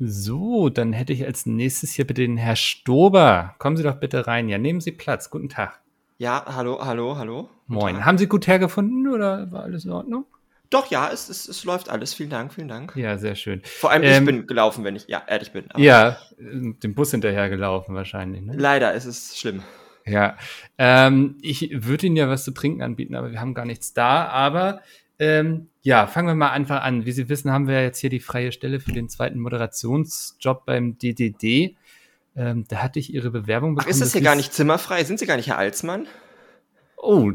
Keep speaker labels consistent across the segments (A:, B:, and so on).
A: So, dann hätte ich als nächstes hier bitte den Herr Stober. Kommen Sie doch bitte rein. Ja, nehmen Sie Platz. Guten Tag.
B: Ja, hallo, hallo, hallo.
A: Moin. Haben Sie gut hergefunden oder war alles in Ordnung?
B: Doch, ja, es, es, es läuft alles. Vielen Dank, vielen Dank.
A: Ja, sehr schön.
B: Vor allem, ähm, ich bin gelaufen, wenn ich ja ehrlich bin.
A: ja, dem Bus hinterher gelaufen wahrscheinlich. Ne?
B: Leider ist es schlimm.
A: Ja, ähm, ich würde Ihnen ja was zu trinken anbieten, aber wir haben gar nichts da. Aber ähm, ja, fangen wir mal einfach an. Wie Sie wissen, haben wir jetzt hier die freie Stelle für den zweiten Moderationsjob beim DDD. Ähm, da hatte ich Ihre Bewerbung
B: bekommen. Ach, ist das hier gar nicht zimmerfrei? Sind Sie gar nicht Herr Alsmann?
A: Oh,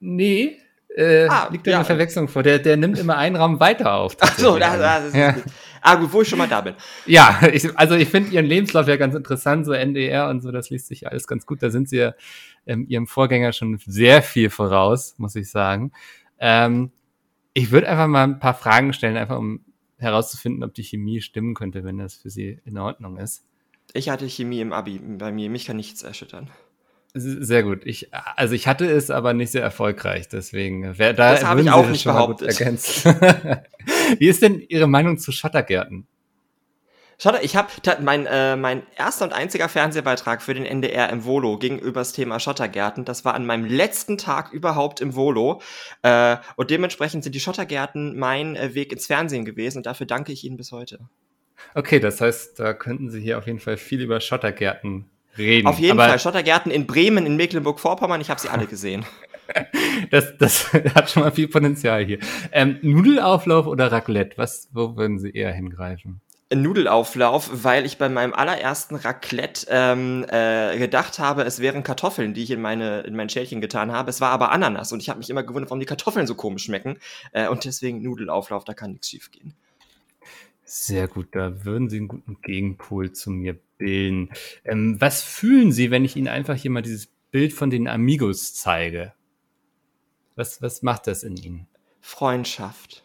A: nee. Äh, ah, liegt da ja. eine Verwechslung vor. Der, der nimmt immer einen Raum weiter auf.
B: Ach so, das, das ist ja. gut. Ah, gut, wo ich schon mal da bin.
A: Ja, ich, also ich finde Ihren Lebenslauf ja ganz interessant, so NDR und so, das liest sich alles ganz gut. Da sind Sie ja ähm, Ihrem Vorgänger schon sehr viel voraus, muss ich sagen. Ähm, ich würde einfach mal ein paar Fragen stellen, einfach um herauszufinden, ob die Chemie stimmen könnte, wenn das für Sie in Ordnung ist.
B: Ich hatte Chemie im Abi bei mir, mich kann nichts erschüttern.
A: Sehr gut. Ich, also ich hatte es, aber nicht sehr erfolgreich. Deswegen wer da
B: das habe ich auch nicht behauptet.
A: Wie ist denn Ihre Meinung zu Schottergärten?
B: Schotter, ich habe mein äh, mein erster und einziger Fernsehbeitrag für den NDR im Volo ging übers Thema Schottergärten. Das war an meinem letzten Tag überhaupt im Volo äh, und dementsprechend sind die Schottergärten mein äh, Weg ins Fernsehen gewesen und dafür danke ich Ihnen bis heute.
A: Okay, das heißt, da könnten Sie hier auf jeden Fall viel über Schottergärten reden.
B: Auf jeden Fall. Schottergärten in Bremen, in Mecklenburg-Vorpommern, ich habe sie alle gesehen.
A: das, das hat schon mal viel Potenzial hier. Ähm, Nudelauflauf oder Raclette? Was, wo würden Sie eher hingreifen?
B: Nudelauflauf, weil ich bei meinem allerersten Raclette ähm, äh, gedacht habe, es wären Kartoffeln, die ich in meine in mein Schälchen getan habe. Es war aber Ananas und ich habe mich immer gewundert, warum die Kartoffeln so komisch schmecken. Äh, und deswegen Nudelauflauf, da kann nichts schief gehen.
A: Sehr gut, da würden Sie einen guten Gegenpol zu mir bilden. Ähm, was fühlen Sie, wenn ich Ihnen einfach hier mal dieses Bild von den Amigos zeige? Was, was macht das in Ihnen?
B: Freundschaft.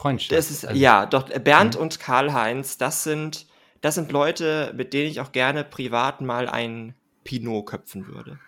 A: Freundschaft.
B: Das ist, also, ja, doch, Bernd mhm. und Karl-Heinz, das sind, das sind Leute, mit denen ich auch gerne privat mal ein Pinot köpfen würde.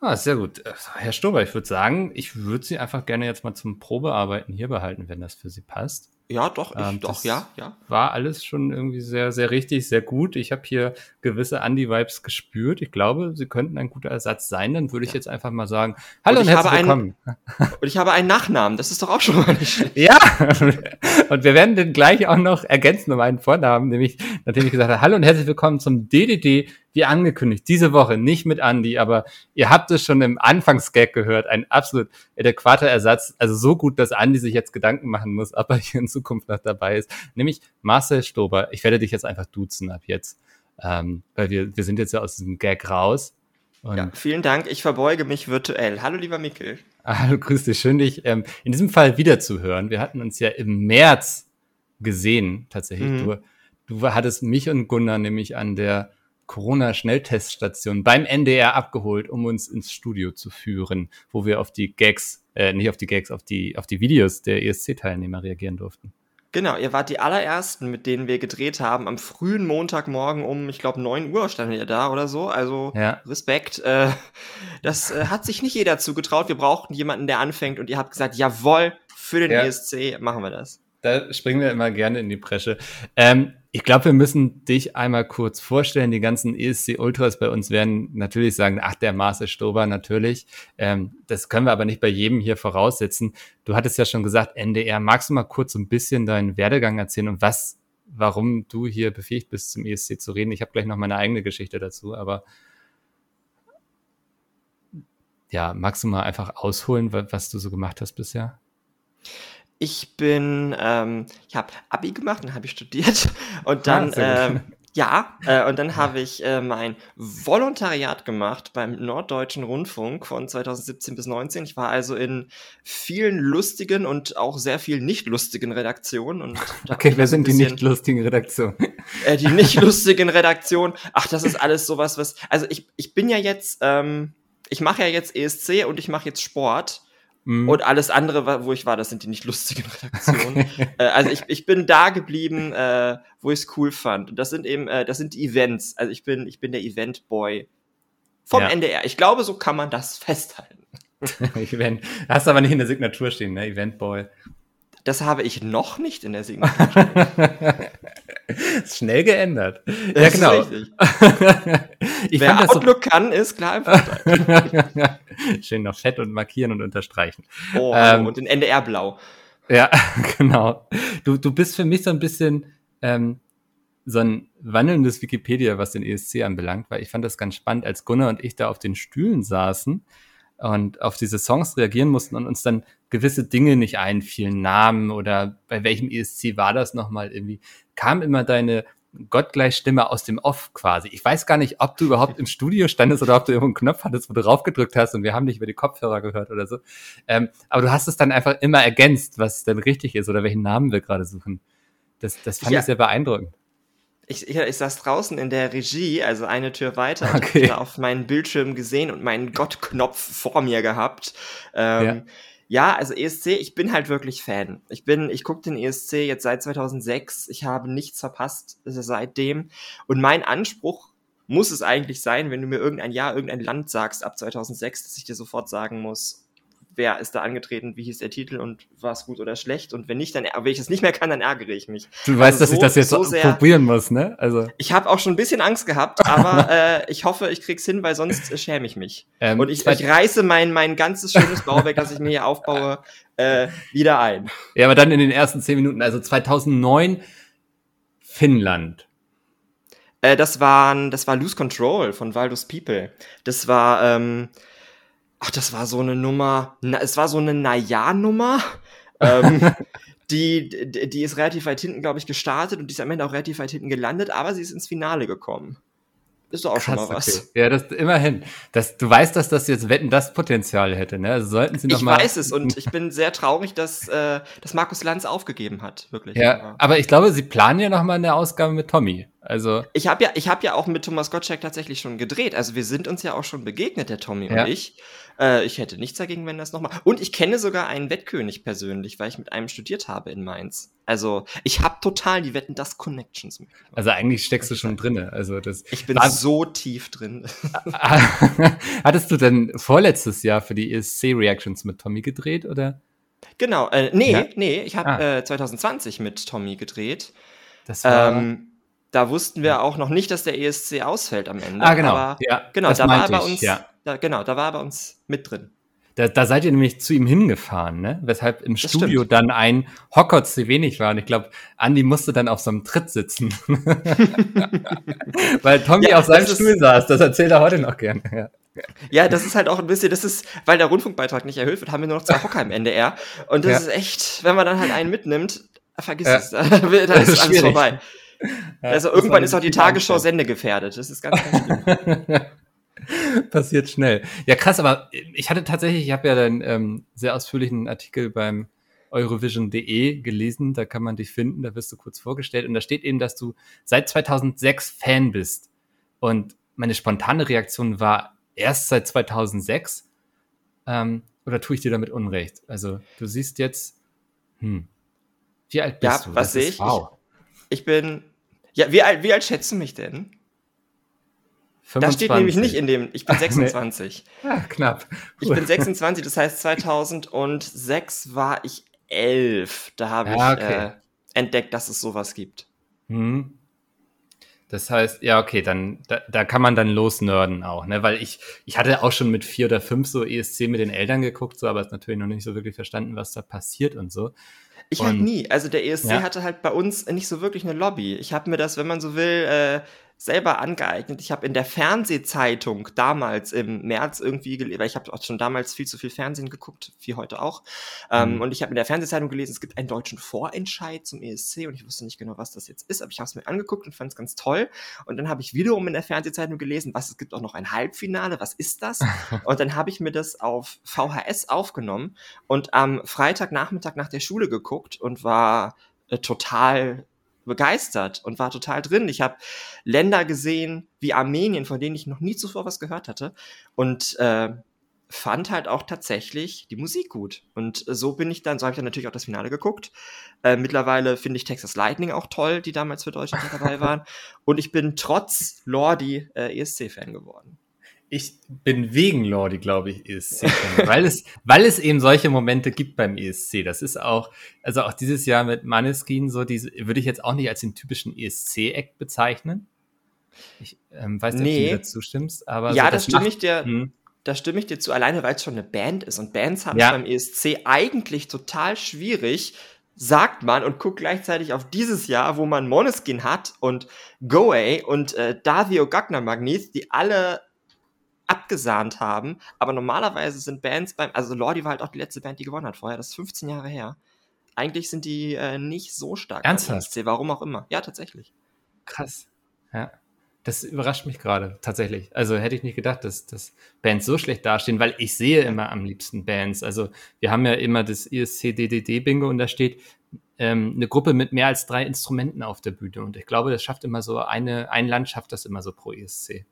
A: Ah, sehr gut. Herr Stober, ich würde sagen, ich würde Sie einfach gerne jetzt mal zum Probearbeiten hier behalten, wenn das für Sie passt.
B: Ja, doch, ich, ähm, doch, ja, ja.
A: War alles schon irgendwie sehr, sehr richtig, sehr gut. Ich habe hier gewisse Andy-Vibes gespürt. Ich glaube, sie könnten ein guter Ersatz sein. Dann würde ich ja. jetzt einfach mal sagen, hallo und, und herzlich willkommen.
B: Einen, und ich habe einen Nachnamen, das ist doch auch schon mal nicht schlecht.
A: Ja, und wir werden den gleich auch noch ergänzen um einen Vornamen, nämlich nachdem ich gesagt habe, hallo und herzlich willkommen zum DDD wie angekündigt, diese Woche nicht mit Andy, aber ihr habt es schon im Anfangsgag gehört, ein absolut adäquater Ersatz, also so gut, dass Andy sich jetzt Gedanken machen muss, ob er hier in Zukunft noch dabei ist, nämlich Marcel Stober. Ich werde dich jetzt einfach duzen ab jetzt, ähm, weil wir, wir sind jetzt ja aus diesem Gag raus.
B: ja, vielen Dank, ich verbeuge mich virtuell. Hallo, lieber Mikkel.
A: Hallo, grüß dich, schön dich ähm, in diesem Fall wiederzuhören. Wir hatten uns ja im März gesehen, tatsächlich. Mhm. Du, du hattest mich und Gunnar nämlich an der Corona-Schnellteststation beim NDR abgeholt, um uns ins Studio zu führen, wo wir auf die Gags, äh, nicht auf die Gags, auf die, auf die Videos der ESC-Teilnehmer reagieren durften.
B: Genau, ihr wart die allerersten, mit denen wir gedreht haben. Am frühen Montagmorgen um, ich glaube, 9 Uhr standen ihr da oder so. Also ja. Respekt. Äh, das äh, hat sich nicht jeder zugetraut. Wir brauchten jemanden, der anfängt und ihr habt gesagt, jawohl, für den ja. ESC machen wir das.
A: Da springen wir immer gerne in die Bresche. Ähm, ich glaube, wir müssen dich einmal kurz vorstellen. Die ganzen ESC Ultras bei uns werden natürlich sagen, ach, der Marcel Stober, natürlich. Ähm, das können wir aber nicht bei jedem hier voraussetzen. Du hattest ja schon gesagt, NDR. Magst du mal kurz ein bisschen deinen Werdegang erzählen und was, warum du hier befähigt bist, zum ESC zu reden? Ich habe gleich noch meine eigene Geschichte dazu, aber ja, magst du mal einfach ausholen, was du so gemacht hast bisher?
B: Ich bin, ähm, ich habe Abi gemacht, dann habe ich studiert und dann, ah, ähm, ja, äh, und dann habe ich äh, mein Volontariat gemacht beim Norddeutschen Rundfunk von 2017 bis 19. Ich war also in vielen lustigen und auch sehr vielen nicht lustigen Redaktionen. Und
A: okay, wer sind die nicht lustigen Redaktionen?
B: Äh, die nicht lustigen Redaktionen. Ach, das ist alles sowas, was. Also ich, ich bin ja jetzt, ähm, ich mache ja jetzt ESC und ich mache jetzt Sport. Mhm. Und alles andere, wo ich war, das sind die nicht lustigen Redaktionen. äh, also ich, ich bin da geblieben, äh, wo ich es cool fand. Und das sind eben, äh, das sind die Events. Also ich bin, ich bin der Event-Boy vom ja. NDR. Ich glaube, so kann man das festhalten.
A: Event. Hast aber nicht in der Signatur stehen, ne? Event-Boy.
B: Das habe ich noch nicht in der Signatur stehen.
A: Schnell geändert.
B: Das ja, genau. ich Wer fand Outlook so kann, ist klar Vorteil.
A: Schön noch fett und markieren und unterstreichen.
B: Oh, ähm, und in NDR blau.
A: Ja, genau. Du, du bist für mich so ein bisschen ähm, so ein wandelndes Wikipedia, was den ESC anbelangt, weil ich fand das ganz spannend, als Gunnar und ich da auf den Stühlen saßen und auf diese Songs reagieren mussten und uns dann gewisse Dinge nicht einfielen, Namen oder bei welchem ESC war das nochmal irgendwie, kam immer deine Gottgleichstimme aus dem Off quasi. Ich weiß gar nicht, ob du überhaupt im Studio standest oder ob du irgendeinen Knopf hattest, wo du raufgedrückt hast und wir haben dich über die Kopfhörer gehört oder so. Ähm, aber du hast es dann einfach immer ergänzt, was denn richtig ist oder welchen Namen wir gerade suchen. Das, das fand ja. ich sehr beeindruckend.
B: Ich, ich, ich saß draußen in der Regie, also eine Tür weiter, okay. und da auf meinen Bildschirm gesehen und meinen Gottknopf vor mir gehabt. Ähm, ja. Ja. also ESC, ich bin halt wirklich Fan. Ich bin, ich gucke den ESC jetzt seit 2006. Ich habe nichts verpasst seitdem. Und mein Anspruch muss es eigentlich sein, wenn du mir irgendein Jahr, irgendein Land sagst ab 2006, dass ich dir sofort sagen muss, wer ist da angetreten, wie hieß der Titel und war es gut oder schlecht. Und wenn nicht, dann, wenn ich es nicht mehr kann, dann ärgere ich mich.
A: Du also weißt, so, dass ich das jetzt so sehr, probieren muss, ne? Also.
B: Ich habe auch schon ein bisschen Angst gehabt, aber äh, ich hoffe, ich krieg's hin, weil sonst äh, schäme ich mich. Ähm, und ich, ich reiße mein, mein ganzes schönes Bauwerk, das ich mir hier aufbaue, äh, wieder ein.
A: Ja, aber dann in den ersten zehn Minuten, also 2009 Finnland.
B: Äh, das waren, das war Lose Control von Waldus People. Das war, ähm, ach, das war so eine Nummer, na, es war so eine Naja-Nummer. ähm, die, die, ist relativ weit hinten, glaube ich, gestartet und die ist am Ende auch relativ weit hinten gelandet, aber sie ist ins Finale gekommen. Ist doch auch Krass, schon mal was.
A: Okay. Ja, das immerhin. Das, du weißt, dass das jetzt Wetten das Potenzial hätte, ne? Also sollten sie noch
B: ich
A: mal.
B: Ich weiß es und ich bin sehr traurig, dass, äh, dass Markus Lanz aufgegeben hat, wirklich.
A: Ja, aber, aber ich glaube, sie planen ja noch mal eine Ausgabe mit Tommy. Also
B: ich habe ja, ich habe ja auch mit Thomas Gottschalk tatsächlich schon gedreht. Also wir sind uns ja auch schon begegnet, der Tommy ja. und ich. Äh, ich hätte nichts dagegen, wenn das nochmal. Und ich kenne sogar einen Wettkönig persönlich, weil ich mit einem studiert habe in Mainz. Also ich habe total die Wetten das Connections. Mit.
A: Also eigentlich steckst du schon drinne. Also das.
B: Ich bin so tief drin.
A: Hattest du denn vorletztes Jahr für die ESC Reactions mit Tommy gedreht oder?
B: Genau, äh, nee, ja? nee, ich habe ah. äh, 2020 mit Tommy gedreht.
A: Das war. Ähm,
B: da wussten wir auch noch nicht, dass der ESC ausfällt am Ende.
A: Ah, genau. Aber,
B: ja, genau, da war er bei uns, ja. da, genau, da war bei uns mit drin.
A: Da, da seid ihr nämlich zu ihm hingefahren, ne? Weshalb im das Studio stimmt. dann ein Hocker zu wenig war. Und ich glaube, Andi musste dann auf so einem Tritt sitzen. weil Tommy ja, auf seinem Stuhl saß. Das erzählt er heute noch gern. Ja.
B: Ja, das ist halt auch ein bisschen, das ist, weil der Rundfunkbeitrag nicht erhöht wird, haben wir nur noch zwei Hocker im NDR. Und das ja. ist echt, wenn man dann halt einen mitnimmt, vergiss es, da ist, ist alles vorbei. Ja, also irgendwann ist auch die Tagesschau sendegefährdet. Das ist ganz, ganz schlimm.
A: Passiert schnell. Ja, krass, aber ich hatte tatsächlich, ich habe ja deinen ähm, sehr ausführlichen Artikel beim Eurovision.de gelesen, da kann man dich finden, da wirst du kurz vorgestellt und da steht eben, dass du seit 2006 Fan bist. Und meine spontane Reaktion war erst seit 2006. Ähm, oder tue ich dir damit Unrecht? Also du siehst jetzt, hm, wie alt bist
B: ja,
A: du?
B: Was sehe ich? Wow. ich? Ich bin ja, wie alt, wie alt schätzt du mich denn? 25. Da steht nämlich nicht in dem, ich bin 26.
A: nee. Ja, knapp.
B: Ich bin 26, das heißt 2006 war ich elf. Da habe ja, ich okay. äh, entdeckt, dass es sowas gibt.
A: Hm. Das heißt, ja, okay, dann da, da kann man dann losnörden auch, ne? Weil ich, ich hatte auch schon mit vier oder fünf so ESC mit den Eltern geguckt, so, aber es natürlich noch nicht so wirklich verstanden, was da passiert und so.
B: Ich halt nie. Also der ESC ja. hatte halt bei uns nicht so wirklich eine Lobby. Ich habe mir das, wenn man so will, äh, selber angeeignet. Ich habe in der Fernsehzeitung damals im März irgendwie gelesen, weil ich habe auch schon damals viel zu viel Fernsehen geguckt, wie heute auch. Ähm, mhm. und ich habe in der Fernsehzeitung gelesen, es gibt einen deutschen Vorentscheid zum ESC und ich wusste nicht genau, was das jetzt ist, aber ich habe es mir angeguckt und fand es ganz toll. Und dann habe ich wiederum in der Fernsehzeitung gelesen, was es gibt auch noch ein Halbfinale, was ist das? und dann habe ich mir das auf VHS aufgenommen und am Freitagnachmittag nach der Schule geguckt und war äh, total begeistert und war total drin. Ich habe Länder gesehen wie Armenien, von denen ich noch nie zuvor was gehört hatte und äh, fand halt auch tatsächlich die Musik gut. Und so bin ich dann, so habe ich dann natürlich auch das Finale geguckt. Äh, mittlerweile finde ich Texas Lightning auch toll, die damals für Deutschland dabei waren. Und ich bin trotz Lordi äh, ESC-Fan geworden
A: ich bin wegen Lordi, glaube ich, ESC, weil es, weil es eben solche Momente gibt beim ESC. Das ist auch, also auch dieses Jahr mit Maneskin so, diese würde ich jetzt auch nicht als den typischen ESC-Act bezeichnen. Ich ähm, weiß nicht, nee. ob du mir dazu stimmst, aber
B: ja, so, das, das stimme ich dir. Hm. Da stimme ich dir zu, alleine weil es schon eine Band ist. Und Bands haben es beim ESC eigentlich total schwierig, sagt man und guckt gleichzeitig auf dieses Jahr, wo man Moneskin hat und Goay und äh, Davio Gagner Magnet, die alle abgesahnt haben. Aber normalerweise sind Bands beim, also Lordi war halt auch die letzte Band, die gewonnen hat vorher. Das ist 15 Jahre her. Eigentlich sind die äh, nicht so stark.
A: Ernsthaft?
B: Warum auch immer. Ja, tatsächlich.
A: Krass. Ja. Das überrascht mich gerade, tatsächlich. Also hätte ich nicht gedacht, dass, dass Bands so schlecht dastehen, weil ich sehe immer am liebsten Bands. Also wir haben ja immer das ISC-DDD-Bingo und da steht ähm, eine Gruppe mit mehr als drei Instrumenten auf der Bühne. Und ich glaube, das schafft immer so eine, ein Land schafft das immer so pro ISC.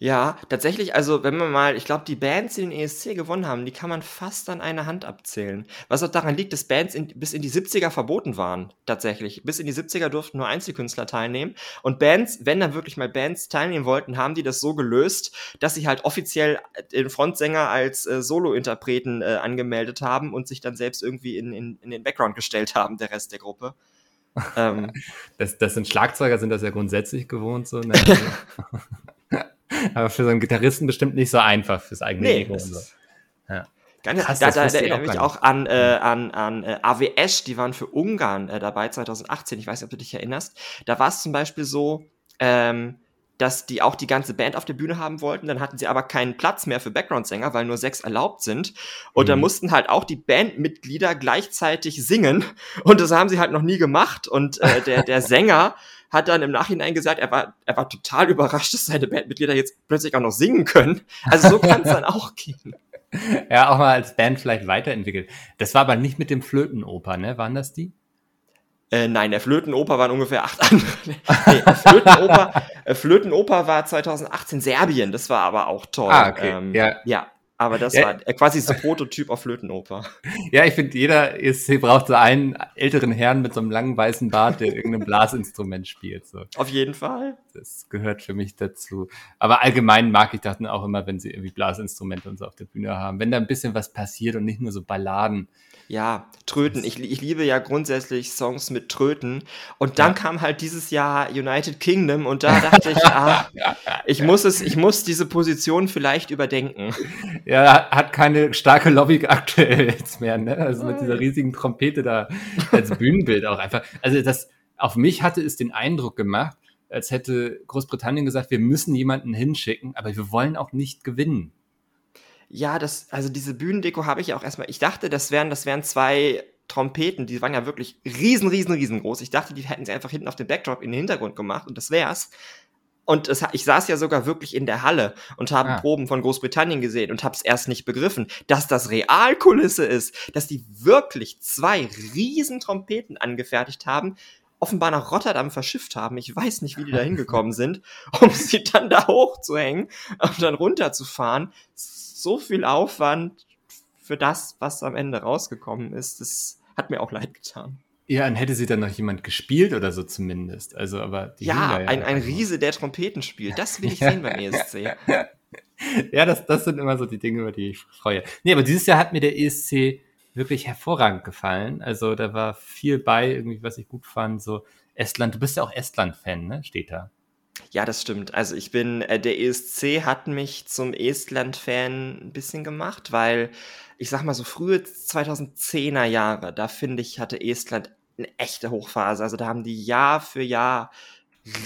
B: Ja, tatsächlich, also wenn man mal, ich glaube, die Bands, die den ESC gewonnen haben, die kann man fast an einer Hand abzählen. Was auch daran liegt, dass Bands in, bis in die 70er verboten waren, tatsächlich. Bis in die 70er durften nur Einzelkünstler teilnehmen. Und Bands, wenn dann wirklich mal Bands teilnehmen wollten, haben die das so gelöst, dass sie halt offiziell den Frontsänger als äh, Solo-Interpreten äh, angemeldet haben und sich dann selbst irgendwie in, in, in den Background gestellt haben, der Rest der Gruppe.
A: ähm, das, das sind Schlagzeuger, sind das ja grundsätzlich gewohnt so. Ne? Aber für so einen Gitarristen bestimmt nicht so einfach fürs eigene nee, Ego. Und so.
B: Ja. Ganz, Krass, da, da, da erinnere ich mich auch an, äh, an, an äh, AWS, die waren für Ungarn äh, dabei 2018. Ich weiß nicht, ob du dich erinnerst. Da war es zum Beispiel so, ähm, dass die auch die ganze Band auf der Bühne haben wollten. Dann hatten sie aber keinen Platz mehr für Background-Sänger, weil nur sechs erlaubt sind. Und mhm. dann mussten halt auch die Bandmitglieder gleichzeitig singen. Und das haben sie halt noch nie gemacht. Und äh, der, der Sänger hat dann im Nachhinein gesagt, er war, er war total überrascht, dass seine Bandmitglieder jetzt plötzlich auch noch singen können. Also so kann es dann auch gehen.
A: Ja, auch mal als Band vielleicht weiterentwickelt. Das war aber nicht mit dem Flötenoper, ne? Waren das die?
B: Äh, nein, der Flötenoper waren ungefähr acht andere. nee, Flötenoper, äh, Flötenoper war 2018 Serbien, das war aber auch toll.
A: Ah, okay. Ähm,
B: ja. ja, aber das ja. war quasi so Prototyp auf Flötenoper.
A: Ja, ich finde, jeder ESC braucht so einen älteren Herrn mit so einem langen weißen Bart, der irgendein Blasinstrument spielt. So.
B: Auf jeden Fall.
A: Das gehört für mich dazu. Aber allgemein mag ich das auch immer, wenn sie irgendwie Blasinstrumente und so auf der Bühne haben. Wenn da ein bisschen was passiert und nicht nur so Balladen.
B: Ja, Tröten. Ich, ich liebe ja grundsätzlich Songs mit Tröten. Und dann ja. kam halt dieses Jahr United Kingdom und da dachte ich, ah, ich muss es, ich muss diese Position vielleicht überdenken.
A: Ja, hat keine starke Lobby aktuell jetzt mehr, ne? Also mit dieser riesigen Trompete da als Bühnenbild auch einfach. Also das, auf mich hatte es den Eindruck gemacht, als hätte Großbritannien gesagt, wir müssen jemanden hinschicken, aber wir wollen auch nicht gewinnen.
B: Ja, das, also diese Bühnendeko habe ich auch erstmal, ich dachte, das wären, das wären zwei Trompeten, die waren ja wirklich riesen, riesen, riesengroß. Ich dachte, die hätten sie einfach hinten auf dem Backdrop in den Hintergrund gemacht und das wär's. Und es, ich saß ja sogar wirklich in der Halle und habe ah. Proben von Großbritannien gesehen und habe es erst nicht begriffen, dass das Realkulisse ist, dass die wirklich zwei riesen Trompeten angefertigt haben, offenbar nach Rotterdam verschifft haben. Ich weiß nicht, wie die da hingekommen sind, um sie dann da hochzuhängen und dann runterzufahren so viel Aufwand für das, was am Ende rausgekommen ist. Das hat mir auch leid getan.
A: Ja, und hätte sie dann noch jemand gespielt oder so zumindest. Also, aber
B: ja, ja, ein, ein Riese, der Trompeten spielt. Das will ich sehen beim ESC.
A: ja, das, das sind immer so die Dinge, über die ich freue. Nee, aber dieses Jahr hat mir der ESC wirklich hervorragend gefallen. Also da war viel bei, irgendwie, was ich gut fand. So Estland, du bist ja auch Estland-Fan, ne? Steht da.
B: Ja, das stimmt. Also ich bin, äh, der ESC hat mich zum Estland-Fan ein bisschen gemacht, weil ich sag mal so frühe 2010er Jahre, da finde ich, hatte Estland eine echte Hochphase. Also da haben die Jahr für Jahr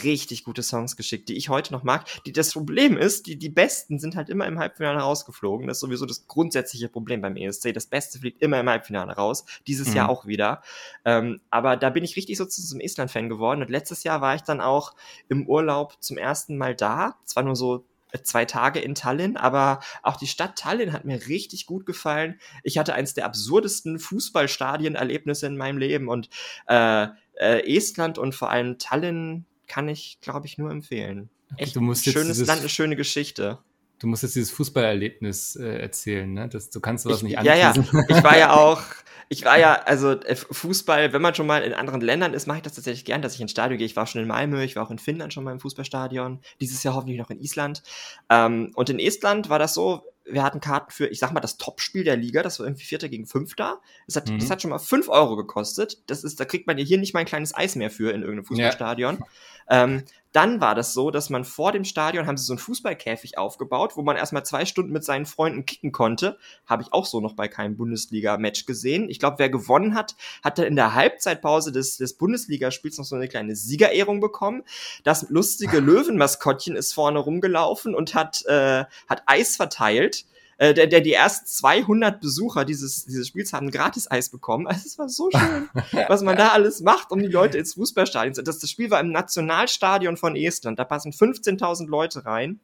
B: richtig gute Songs geschickt, die ich heute noch mag. Die, das Problem ist, die, die Besten sind halt immer im Halbfinale rausgeflogen. Das ist sowieso das grundsätzliche Problem beim ESC. Das Beste fliegt immer im Halbfinale raus. Dieses mhm. Jahr auch wieder. Ähm, aber da bin ich richtig so zum Estland-Fan geworden. Und letztes Jahr war ich dann auch im Urlaub zum ersten Mal da. Zwar nur so zwei Tage in Tallinn, aber auch die Stadt Tallinn hat mir richtig gut gefallen. Ich hatte eins der absurdesten Fußballstadien-Erlebnisse in meinem Leben und äh, äh, Estland und vor allem Tallinn kann ich, glaube ich, nur empfehlen.
A: Echt du musst
B: schönes Land, eine schöne Geschichte.
A: Du musst jetzt dieses Fußballerlebnis äh, erzählen, ne? Das, du kannst sowas
B: ich,
A: nicht
B: anteasen. Ja, ja. Ich war ja auch, ich war ja, also äh, Fußball, wenn man schon mal in anderen Ländern ist, mache ich das tatsächlich gern, dass ich ins Stadion gehe. Ich war schon in Malmö, ich war auch in Finnland schon mal im Fußballstadion. Dieses Jahr hoffentlich noch in Island. Ähm, und in Estland war das so, wir hatten Karten für, ich sag mal, das Topspiel der Liga, das war irgendwie Vierter gegen Fünfter. Das hat, mhm. das hat schon mal fünf Euro gekostet. Das ist, da kriegt man ja hier nicht mal ein kleines Eis mehr für in irgendeinem Fußballstadion. Ja. Ähm, dann war das so, dass man vor dem Stadion haben sie so einen Fußballkäfig aufgebaut, wo man erstmal zwei Stunden mit seinen Freunden kicken konnte. Habe ich auch so noch bei keinem Bundesliga-Match gesehen. Ich glaube, wer gewonnen hat, hatte in der Halbzeitpause des, des Bundesligaspiels noch so eine kleine Siegerehrung bekommen. Das lustige Löwenmaskottchen ist vorne rumgelaufen und hat, äh, hat Eis verteilt äh, der, der die ersten 200 Besucher dieses, dieses Spiels haben gratis Eis bekommen. Also es war so schön, was man da alles macht, um die Leute ins Fußballstadion zu. Das, das Spiel war im Nationalstadion von Estland. Da passen 15.000 Leute rein.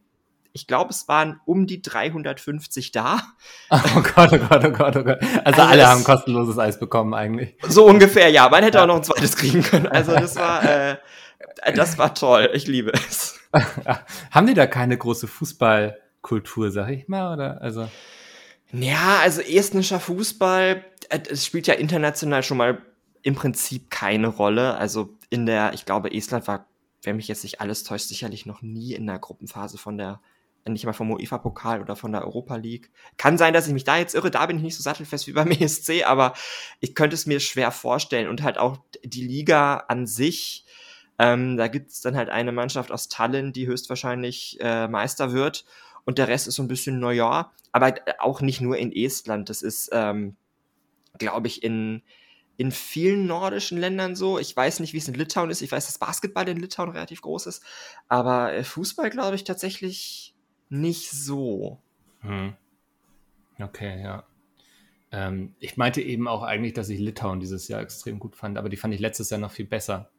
B: Ich glaube, es waren um die 350 da.
A: Oh Gott, oh Gott, oh Gott, oh Gott. Also, also alle haben kostenloses Eis bekommen eigentlich.
B: So ungefähr, ja. Man hätte ja. auch noch ein zweites kriegen können. Also das war, äh, das war toll. Ich liebe es.
A: haben die da keine große Fußball- Kultur, sag ich mal, oder? Also.
B: Ja, also estnischer Fußball, äh, es spielt ja international schon mal im Prinzip keine Rolle. Also in der, ich glaube, Estland war, wenn mich jetzt nicht alles täuscht, sicherlich noch nie in der Gruppenphase von der, nicht mal vom UEFA-Pokal oder von der Europa League. Kann sein, dass ich mich da jetzt irre, da bin ich nicht so sattelfest wie beim ESC, aber ich könnte es mir schwer vorstellen. Und halt auch die Liga an sich, ähm, da gibt es dann halt eine Mannschaft aus Tallinn, die höchstwahrscheinlich äh, Meister wird und der Rest ist so ein bisschen Neujahr, aber auch nicht nur in Estland. Das ist, ähm, glaube ich, in, in vielen nordischen Ländern so. Ich weiß nicht, wie es in Litauen ist. Ich weiß, dass Basketball in Litauen relativ groß ist, aber äh, Fußball, glaube ich, tatsächlich nicht so. Hm.
A: Okay, ja. Ähm, ich meinte eben auch eigentlich, dass ich Litauen dieses Jahr extrem gut fand, aber die fand ich letztes Jahr noch viel besser.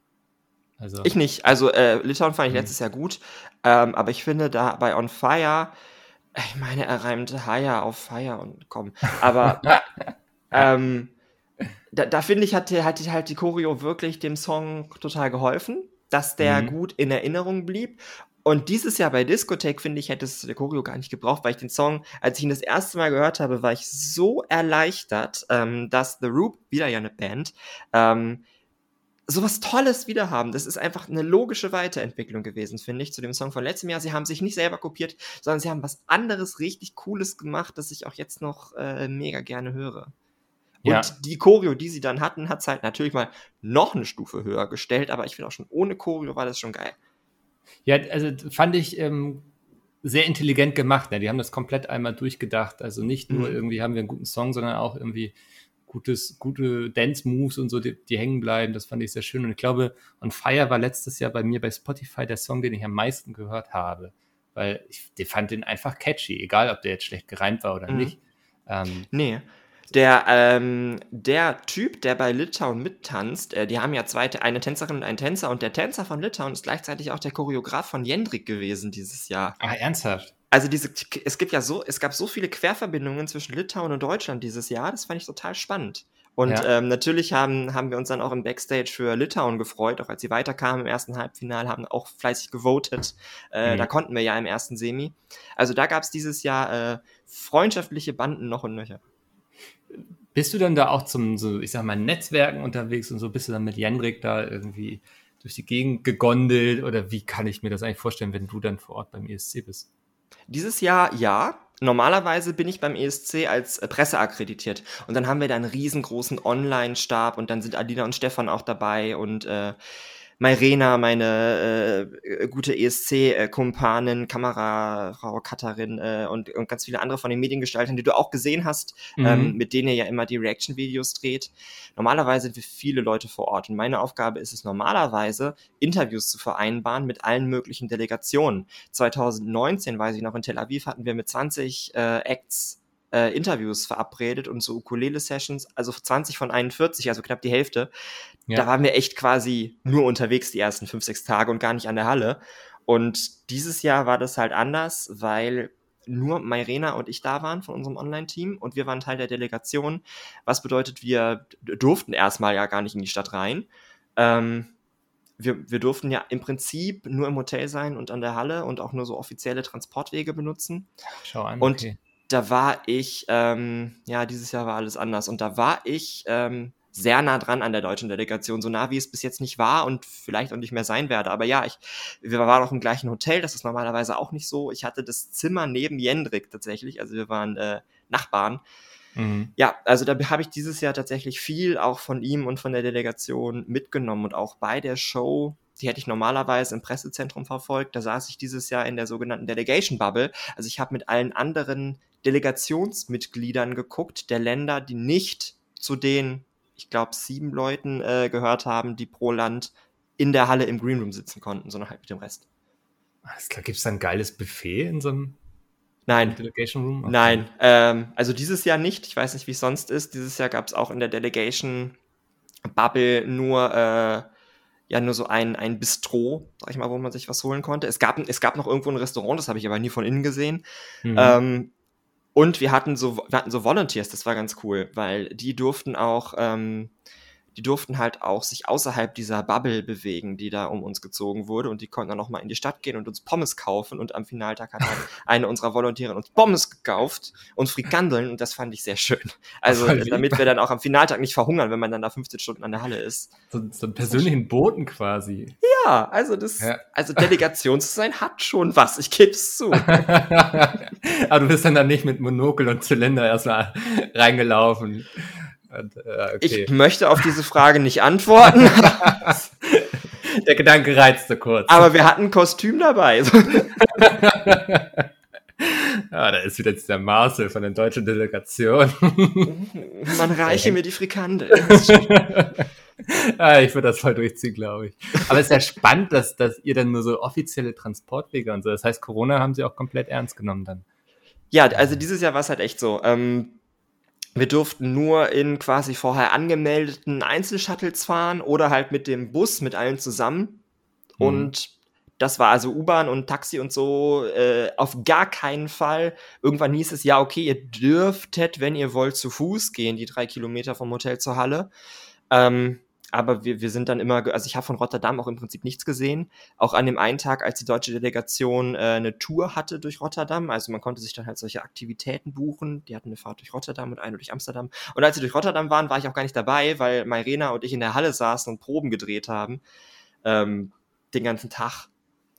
B: Also ich nicht. Also äh, Litauen fand ich mhm. letztes Jahr gut, ähm, aber ich finde da bei On Fire, ich meine, er reimt Hire auf Fire und komm, aber ähm, da, da finde ich, hat, hat halt die Choreo wirklich dem Song total geholfen, dass der mhm. gut in Erinnerung blieb. Und dieses Jahr bei Discotheque, finde ich, hätte es der Choreo gar nicht gebraucht, weil ich den Song, als ich ihn das erste Mal gehört habe, war ich so erleichtert, ähm, dass The Roop, wieder ja eine Band, ähm, sowas Tolles wieder haben. Das ist einfach eine logische Weiterentwicklung gewesen, finde ich, zu dem Song von letztem Jahr. Sie haben sich nicht selber kopiert, sondern sie haben was anderes richtig Cooles gemacht, das ich auch jetzt noch äh, mega gerne höre. Und ja. die Choreo, die sie dann hatten, hat es halt natürlich mal noch eine Stufe höher gestellt, aber ich finde auch schon ohne Choreo war das schon geil.
A: Ja, also fand ich ähm, sehr intelligent gemacht. Ne? Die haben das komplett einmal durchgedacht. Also nicht nur mhm. irgendwie haben wir einen guten Song, sondern auch irgendwie gutes, gute Dance-Moves und so, die, die, hängen bleiben. Das fand ich sehr schön. Und ich glaube, On Fire war letztes Jahr bei mir bei Spotify der Song, den ich am meisten gehört habe. Weil ich, ich fand den einfach catchy, egal ob der jetzt schlecht gereimt war oder mhm. nicht.
B: Ähm, nee. Der, ähm, der Typ, der bei Litauen mittanzt, äh, die haben ja zwei, eine Tänzerin und einen Tänzer und der Tänzer von Litauen ist gleichzeitig auch der Choreograf von Jendrik gewesen dieses Jahr.
A: Ah, ernsthaft?
B: Also diese, es gibt ja so, es gab so viele Querverbindungen zwischen Litauen und Deutschland dieses Jahr, das fand ich total spannend. Und ja. ähm, natürlich haben, haben wir uns dann auch im Backstage für Litauen gefreut, auch als sie weiterkamen im ersten Halbfinale, haben auch fleißig gewotet. Äh, mhm. Da konnten wir ja im ersten Semi. Also da gab es dieses Jahr äh, freundschaftliche Banden noch und nöcher.
A: Bist du dann da auch zum, so, ich sag mal, Netzwerken unterwegs und so? Bist du dann mit Jendrik da irgendwie durch die Gegend gegondelt? Oder wie kann ich mir das eigentlich vorstellen, wenn du dann vor Ort beim ESC bist?
B: Dieses Jahr ja. Normalerweise bin ich beim ESC als Presse akkreditiert. Und dann haben wir da einen riesengroßen Online-Stab und dann sind Adina und Stefan auch dabei und äh, Mairena, meine äh, gute ESC-Kumpanin, Kamerafrau Katharin äh, und, und ganz viele andere von den Mediengestaltern, die du auch gesehen hast, mhm. ähm, mit denen ihr ja immer die Reaction-Videos dreht. Normalerweise sind wir viele Leute vor Ort und meine Aufgabe ist es normalerweise, Interviews zu vereinbaren mit allen möglichen Delegationen. 2019, weiß ich noch, in Tel Aviv hatten wir mit 20 äh, Acts äh, Interviews verabredet und so Ukulele-Sessions, also 20 von 41, also knapp die Hälfte. Ja. Da waren wir echt quasi nur unterwegs die ersten fünf, sechs Tage und gar nicht an der Halle. Und dieses Jahr war das halt anders, weil nur Mairena und ich da waren von unserem Online-Team und wir waren Teil der Delegation, was bedeutet, wir durften erstmal ja gar nicht in die Stadt rein. Ähm, wir, wir durften ja im Prinzip nur im Hotel sein und an der Halle und auch nur so offizielle Transportwege benutzen.
A: Schau an.
B: Und okay. Da war ich, ähm, ja, dieses Jahr war alles anders. Und da war ich ähm, sehr nah dran an der deutschen Delegation, so nah wie es bis jetzt nicht war und vielleicht auch nicht mehr sein werde. Aber ja, ich, wir waren auch im gleichen Hotel, das ist normalerweise auch nicht so. Ich hatte das Zimmer neben Jendrik tatsächlich, also wir waren äh, Nachbarn. Mhm. Ja, also da habe ich dieses Jahr tatsächlich viel auch von ihm und von der Delegation mitgenommen und auch bei der Show, die hätte ich normalerweise im Pressezentrum verfolgt, da saß ich dieses Jahr in der sogenannten Delegation Bubble. Also ich habe mit allen anderen Delegationsmitgliedern geguckt, der Länder, die nicht zu den, ich glaube, sieben Leuten äh, gehört haben, die pro Land in der Halle im Green Room sitzen konnten, sondern halt mit dem Rest.
A: Alles klar, gibt es da ein geiles Buffet in so einem
B: Nein. Delegation Room? Okay. Nein. Ähm, also dieses Jahr nicht. Ich weiß nicht, wie es sonst ist. Dieses Jahr gab es auch in der Delegation Bubble nur, äh, ja, nur so ein, ein Bistro, sag ich mal, wo man sich was holen konnte. Es gab, es gab noch irgendwo ein Restaurant, das habe ich aber nie von innen gesehen. Mhm. Ähm, und wir hatten so, wir hatten so Volunteers, das war ganz cool, weil die durften auch, ähm, die durften halt auch sich außerhalb dieser Bubble bewegen, die da um uns gezogen wurde. Und die konnten dann noch mal in die Stadt gehen und uns Pommes kaufen. Und am Finaltag hat halt eine unserer Volontäre uns Pommes gekauft und Frikandeln. Und das fand ich sehr schön. Also, damit wir dann auch am Finaltag nicht verhungern, wenn man dann da 15 Stunden an der Halle ist.
A: So, so einen persönlichen Boten quasi.
B: Ja, also das, ja. also Delegation zu sein hat schon was. Ich gebe es zu.
A: Aber du bist dann, dann nicht mit Monokel und Zylinder erstmal reingelaufen.
B: Äh, okay. Ich möchte auf diese Frage nicht antworten.
A: Der Gedanke reizte kurz.
B: Aber wir hatten ein Kostüm dabei.
A: ja, da ist wieder jetzt der Marcel von der deutschen Delegation.
B: Man reiche mir die Frikandel.
A: ja, ich würde das voll durchziehen, glaube ich. Aber es ist ja spannend, dass, dass ihr dann nur so offizielle Transportwege und so. Das heißt, Corona haben sie auch komplett ernst genommen dann.
B: Ja, also dieses Jahr war es halt echt so. Ähm, wir durften nur in quasi vorher angemeldeten Einzelshuttles fahren oder halt mit dem Bus mit allen zusammen. Mhm. Und das war also U-Bahn und Taxi und so äh, auf gar keinen Fall. Irgendwann hieß es, ja, okay, ihr dürftet, wenn ihr wollt, zu Fuß gehen, die drei Kilometer vom Hotel zur Halle. Ähm, aber wir, wir sind dann immer, also ich habe von Rotterdam auch im Prinzip nichts gesehen. Auch an dem einen Tag, als die deutsche Delegation äh, eine Tour hatte durch Rotterdam, also man konnte sich dann halt solche Aktivitäten buchen. Die hatten eine Fahrt durch Rotterdam und eine durch Amsterdam. Und als sie durch Rotterdam waren, war ich auch gar nicht dabei, weil Mairena und ich in der Halle saßen und Proben gedreht haben. Ähm, den ganzen Tag.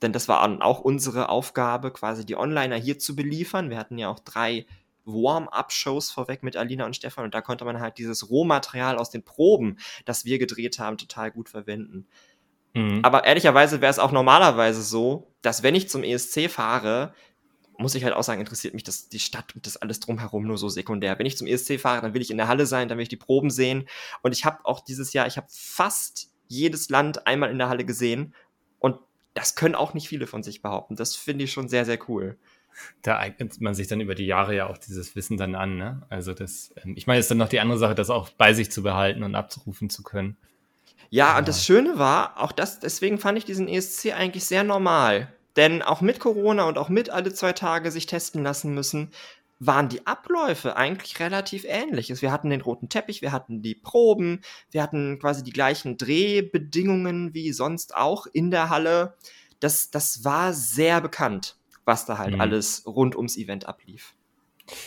B: Denn das war auch unsere Aufgabe, quasi die Onliner hier zu beliefern. Wir hatten ja auch drei Warm-up-Shows vorweg mit Alina und Stefan und da konnte man halt dieses Rohmaterial aus den Proben, das wir gedreht haben, total gut verwenden. Mhm. Aber ehrlicherweise wäre es auch normalerweise so, dass wenn ich zum ESC fahre, muss ich halt auch sagen, interessiert mich das, die Stadt und das alles drumherum nur so sekundär. Wenn ich zum ESC fahre, dann will ich in der Halle sein, dann will ich die Proben sehen. Und ich habe auch dieses Jahr, ich habe fast jedes Land einmal in der Halle gesehen. Und das können auch nicht viele von sich behaupten. Das finde ich schon sehr, sehr cool
A: da eignet man sich dann über die Jahre ja auch dieses Wissen dann an. Ne? Also das, ähm, ich meine, ist dann noch die andere Sache, das auch bei sich zu behalten und abzurufen zu können.
B: Ja, und das Schöne war, auch das, deswegen fand ich diesen ESC eigentlich sehr normal. Denn auch mit Corona und auch mit alle zwei Tage sich testen lassen müssen, waren die Abläufe eigentlich relativ ähnlich. Also wir hatten den roten Teppich, wir hatten die Proben, wir hatten quasi die gleichen Drehbedingungen wie sonst auch in der Halle. Das, das war sehr bekannt was da halt mhm. alles rund ums Event ablief.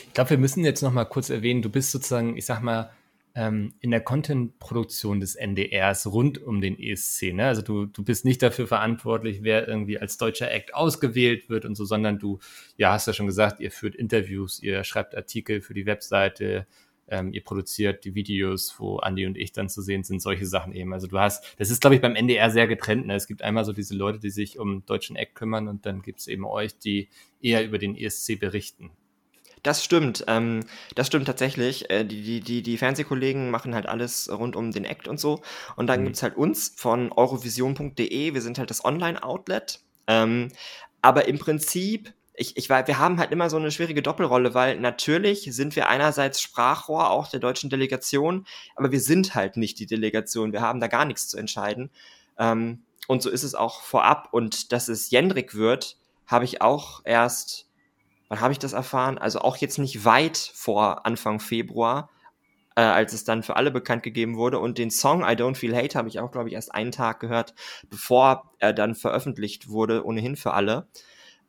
A: Ich glaube, wir müssen jetzt noch mal kurz erwähnen, du bist sozusagen, ich sag mal, ähm, in der Content-Produktion des NDRs rund um den ESC. Ne? Also du, du bist nicht dafür verantwortlich, wer irgendwie als deutscher Act ausgewählt wird und so, sondern du, ja, hast ja schon gesagt, ihr führt Interviews, ihr schreibt Artikel für die Webseite, ähm, ihr produziert die Videos, wo Andy und ich dann zu sehen sind, solche Sachen eben. Also du hast, das ist, glaube ich, beim NDR sehr getrennt. Ne? Es gibt einmal so diese Leute, die sich um deutschen Eck kümmern und dann gibt es eben euch, die eher über den ESC berichten.
B: Das stimmt, ähm, das stimmt tatsächlich. Äh, die, die, die, die Fernsehkollegen machen halt alles rund um den Act und so. Und dann mhm. gibt's halt uns von eurovision.de, wir sind halt das Online-Outlet. Ähm, aber im Prinzip ich, ich war, wir haben halt immer so eine schwierige Doppelrolle, weil natürlich sind wir einerseits Sprachrohr auch der deutschen Delegation, aber wir sind halt nicht die Delegation. Wir haben da gar nichts zu entscheiden. Ähm, und so ist es auch vorab. Und dass es Jendrik wird, habe ich auch erst, wann habe ich das erfahren? Also auch jetzt nicht weit vor Anfang Februar. äh, als es dann für alle bekannt gegeben wurde. Und den Song I Don't Feel Hate habe ich auch, glaube ich, erst einen Tag gehört, bevor er dann veröffentlicht wurde, ohnehin für alle.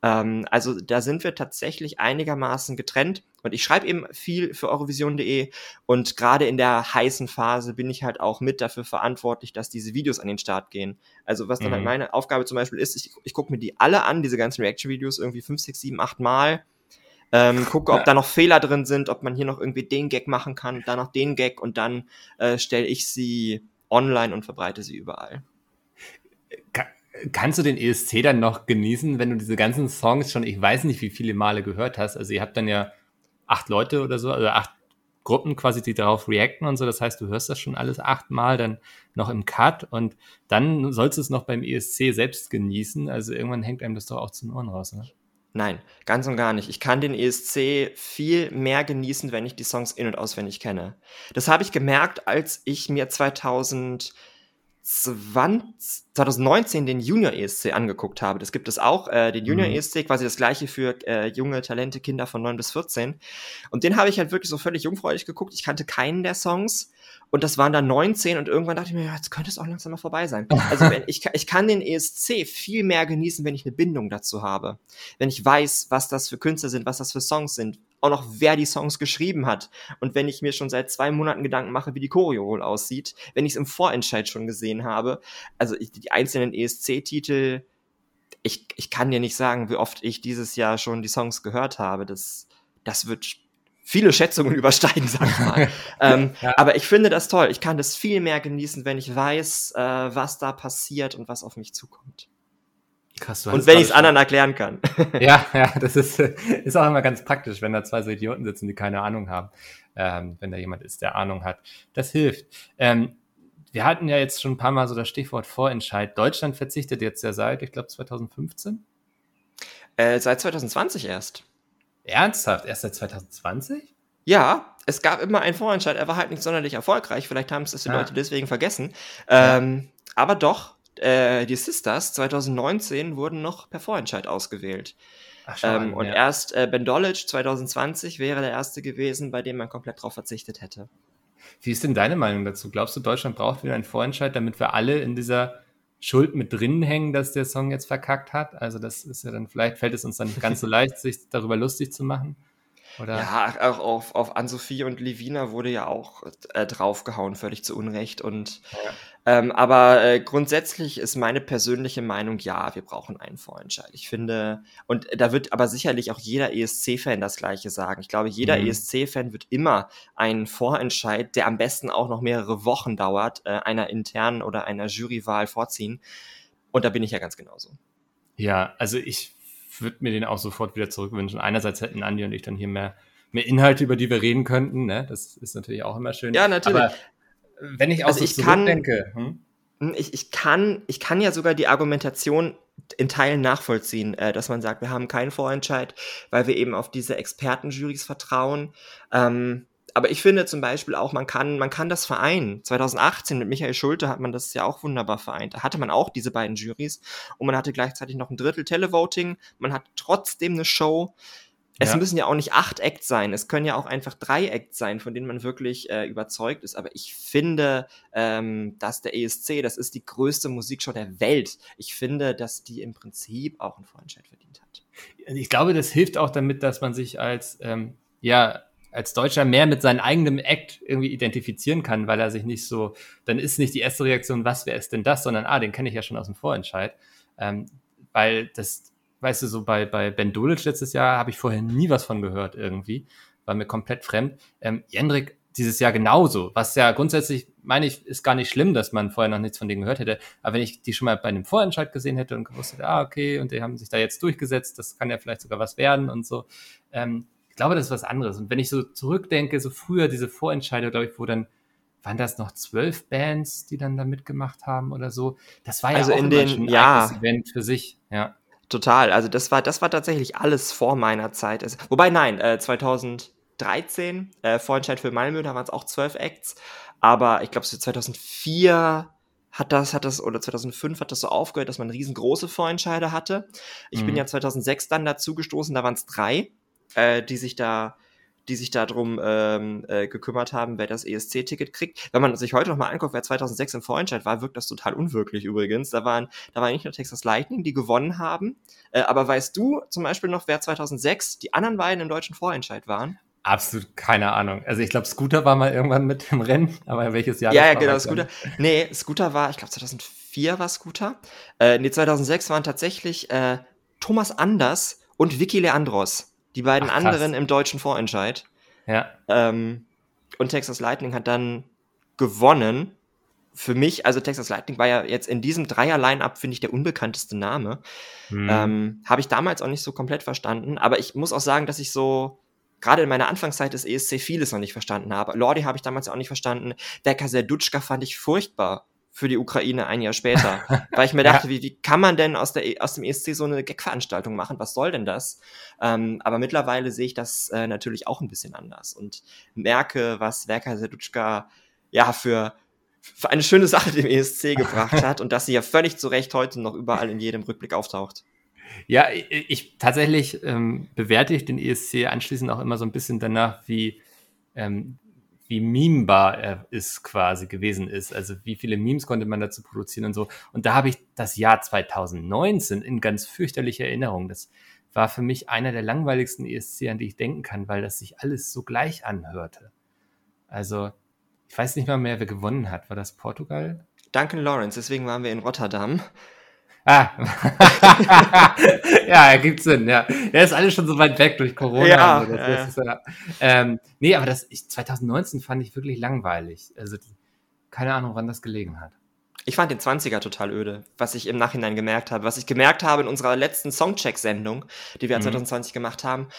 B: Ähm, also da sind wir tatsächlich einigermaßen getrennt. Und ich schreibe eben viel für Eurovision.de und gerade in der heißen Phase bin ich halt auch mit dafür verantwortlich, dass diese Videos an den Start gehen. Also was dann halt mhm. halt meine Aufgabe zum Beispiel ist, ich, ich gucke mir die alle an, diese ganzen Reaction-Videos, irgendwie fünf, sechs, sieben, acht Mal. Ähm, gucke, ob da noch Fehler drin sind, ob man hier noch irgendwie den Gag machen kann, da noch den Gag und dann äh, stelle ich sie online und verbreite sie überall.
A: Kannst du den ESC dann noch genießen, wenn du diese ganzen Songs schon, ich weiß nicht, wie viele Male gehört hast? Also ihr habt dann ja acht Leute oder so, also acht Gruppen quasi, die darauf reacten und so. Das heißt, du hörst das schon alles achtmal, dann noch im Cut und dann sollst du es noch beim ESC selbst genießen. Also irgendwann hängt einem das doch auch zu den Ohren raus, ne?
B: Nein, ganz und gar nicht. Ich kann den ESC viel mehr genießen, wenn ich die Songs in- und auswendig kenne. Das habe ich gemerkt, als ich mir 2000 20, 2019 den Junior ESC angeguckt habe. Das gibt es auch, äh, den Junior mhm. ESC, quasi das gleiche für äh, junge Talente, Kinder von 9 bis 14. Und den habe ich halt wirklich so völlig jungfräulich geguckt. Ich kannte keinen der Songs. Und das waren dann 19 und irgendwann dachte ich mir, ja, jetzt könnte es auch langsam mal vorbei sein. Also wenn, ich, ich kann den ESC viel mehr genießen, wenn ich eine Bindung dazu habe. Wenn ich weiß, was das für Künstler sind, was das für Songs sind, auch noch, wer die Songs geschrieben hat. Und wenn ich mir schon seit zwei Monaten Gedanken mache, wie die Choreo wohl aussieht, wenn ich es im Vorentscheid schon gesehen habe, also ich, die einzelnen ESC-Titel, ich, ich kann dir nicht sagen, wie oft ich dieses Jahr schon die Songs gehört habe. Das, das wird viele Schätzungen übersteigen, sag ich mal. ähm, ja. Aber ich finde das toll. Ich kann das viel mehr genießen, wenn ich weiß, äh, was da passiert und was auf mich zukommt. Krass, und wenn ich es anderen erklären kann.
A: ja, ja, das ist, ist auch immer ganz praktisch, wenn da zwei so Idioten sitzen, die keine Ahnung haben. Ähm, wenn da jemand ist, der Ahnung hat. Das hilft. Ähm, wir hatten ja jetzt schon ein paar Mal so das Stichwort Vorentscheid. Deutschland verzichtet jetzt ja seit, ich glaube, 2015?
B: Äh, seit 2020 erst.
A: Ernsthaft? Erst seit 2020?
B: Ja, es gab immer einen Vorentscheid. Er war halt nicht sonderlich erfolgreich. Vielleicht haben es die ah. Leute deswegen vergessen. Ähm, aber doch, äh, die Sisters 2019 wurden noch per Vorentscheid ausgewählt. Ach, ähm, und ja. erst äh, Ben Dolich 2020 wäre der erste gewesen, bei dem man komplett darauf verzichtet hätte.
A: Wie ist denn deine Meinung dazu? Glaubst du, Deutschland braucht wieder einen Vorentscheid, damit wir alle in dieser Schuld mit drin hängen, dass der Song jetzt verkackt hat? Also das ist ja dann, vielleicht fällt es uns dann nicht ganz so leicht, sich darüber lustig zu machen.
B: Oder? Ja, auch auf, auf Ann-Sophie und Levina wurde ja auch äh, draufgehauen, völlig zu Unrecht. Und ja. ähm, aber äh, grundsätzlich ist meine persönliche Meinung, ja, wir brauchen einen Vorentscheid. Ich finde, und da wird aber sicherlich auch jeder ESC-Fan das gleiche sagen. Ich glaube, jeder mhm. ESC-Fan wird immer einen Vorentscheid, der am besten auch noch mehrere Wochen dauert, äh, einer internen oder einer Jurywahl vorziehen. Und da bin ich ja ganz genauso.
A: Ja, also ich würde mir den auch sofort wieder zurückwünschen. Einerseits hätten Andi und ich dann hier mehr, mehr Inhalte, über die wir reden könnten. Ne? Das ist natürlich auch immer schön.
B: Ja, natürlich. Aber
A: wenn ich auch also so ich. Kann,
B: hm? ich, ich, kann, ich kann ja sogar die Argumentation in Teilen nachvollziehen, äh, dass man sagt, wir haben keinen Vorentscheid, weil wir eben auf diese Expertenjurys vertrauen. Ähm, aber ich finde zum Beispiel auch, man kann, man kann das vereinen. 2018 mit Michael Schulte hat man das ja auch wunderbar vereint. Da hatte man auch diese beiden Juries und man hatte gleichzeitig noch ein Drittel Televoting. Man hat trotzdem eine Show. Es ja. müssen ja auch nicht acht Acts sein. Es können ja auch einfach drei Acts sein, von denen man wirklich äh, überzeugt ist. Aber ich finde, ähm, dass der ESC, das ist die größte Musikshow der Welt. Ich finde, dass die im Prinzip auch einen Vorentscheid verdient hat.
A: Ich glaube, das hilft auch damit, dass man sich als ähm, ja als Deutscher mehr mit seinem eigenen Act irgendwie identifizieren kann, weil er sich nicht so, dann ist nicht die erste Reaktion, was wäre es denn das, sondern ah, den kenne ich ja schon aus dem Vorentscheid. Ähm, weil das, weißt du, so bei, bei Ben Dolic letztes Jahr habe ich vorher nie was von gehört irgendwie, war mir komplett fremd. Ähm, Jendrik dieses Jahr genauso, was ja grundsätzlich, meine ich, ist gar nicht schlimm, dass man vorher noch nichts von denen gehört hätte. Aber wenn ich die schon mal bei einem Vorentscheid gesehen hätte und gewusst hätte, ah, okay, und die haben sich da jetzt durchgesetzt, das kann ja vielleicht sogar was werden und so, ähm, ich glaube, das ist was anderes. Und wenn ich so zurückdenke, so früher diese Vorentscheide, glaube ich, wo dann waren das noch zwölf Bands, die dann da mitgemacht haben oder so. Das war ja
B: also
A: auch
B: in den, ein ja,
A: Event für sich, ja.
B: Total. Also das war, das war tatsächlich alles vor meiner Zeit. Also, wobei, nein, äh, 2013, äh, Vorentscheid für Malmö, da waren es auch zwölf Acts. Aber ich glaube, so 2004 hat das, hat das, oder 2005 hat das so aufgehört, dass man riesengroße Vorentscheide hatte. Ich mhm. bin ja 2006 dann dazu gestoßen, da waren es drei äh, die sich da die sich darum ähm, äh, gekümmert haben, wer das ESC-Ticket kriegt. Wenn man sich heute noch mal anguckt, wer 2006 im Vorentscheid war, wirkt das total unwirklich übrigens. Da waren, da waren nicht nur Texas Lightning, die gewonnen haben, äh, aber weißt du zum Beispiel noch, wer 2006 die anderen beiden im deutschen Vorentscheid waren?
A: Absolut keine Ahnung. Also ich glaube, Scooter war mal irgendwann mit im Rennen, aber welches Jahr?
B: Ja, ja genau, Scooter. Nee, Scooter war, ich glaube 2004 war Scooter. Äh, nee, 2006 waren tatsächlich äh, Thomas Anders und Vicky Leandros, die beiden Ach, anderen im deutschen Vorentscheid.
A: Ja.
B: Ähm, und Texas Lightning hat dann gewonnen. Für mich, also Texas Lightning war ja jetzt in diesem Dreier-Line-Up, finde ich, der unbekannteste Name. Hm. Ähm, Habe ich damals auch nicht so komplett verstanden. Aber ich muss auch sagen, dass ich so gerade in meiner Anfangszeit des ESC vieles noch nicht verstanden habe. Lordi habe ich damals auch nicht verstanden. Berka Serdutschka fand ich furchtbar für die Ukraine ein Jahr später. weil ich mir dachte, ja. wie, wie kann man denn aus, der, aus dem ESC so eine Gag-Veranstaltung machen? Was soll denn das? Ähm, aber mittlerweile sehe ich das äh, natürlich auch ein bisschen anders und merke, was Verka Serdutschka ja für, für eine schöne Sache dem ESC gebracht hat und dass sie ja völlig zu Recht heute noch überall in jedem Rückblick auftaucht.
A: Ja, ich, ich tatsächlich ähm, bewerte ich den ESC anschließend auch immer so ein bisschen danach, wie, ähm, wie memebar er ist quasi gewesen ist. Also wie viele Memes konnte man dazu produzieren und so. Und da habe ich das Jahr 2019 in ganz fürchterlicher Erinnerung. Das war für mich einer der langweiligsten ESC, an die ich denken kann, weil das sich alles so gleich anhörte. Also ich weiß nicht mal mehr, wer gewonnen hat. War das Portugal?
B: Duncan Lawrence, deswegen waren wir in Rotterdam.
A: Ah. ja, ergibt Sinn, ja. Er ist alles schon so weit weg durch Corona.
B: Ja,
A: so.
B: ja,
A: ist, ja. Ähm, nee, aber das ich, 2019 fand ich wirklich langweilig. Also keine Ahnung, wann das gelegen hat.
B: Ich fand den 20er total öde, was ich im Nachhinein gemerkt habe. Was ich gemerkt habe in unserer letzten Songcheck-Sendung, die wir mhm. 2020 gemacht haben,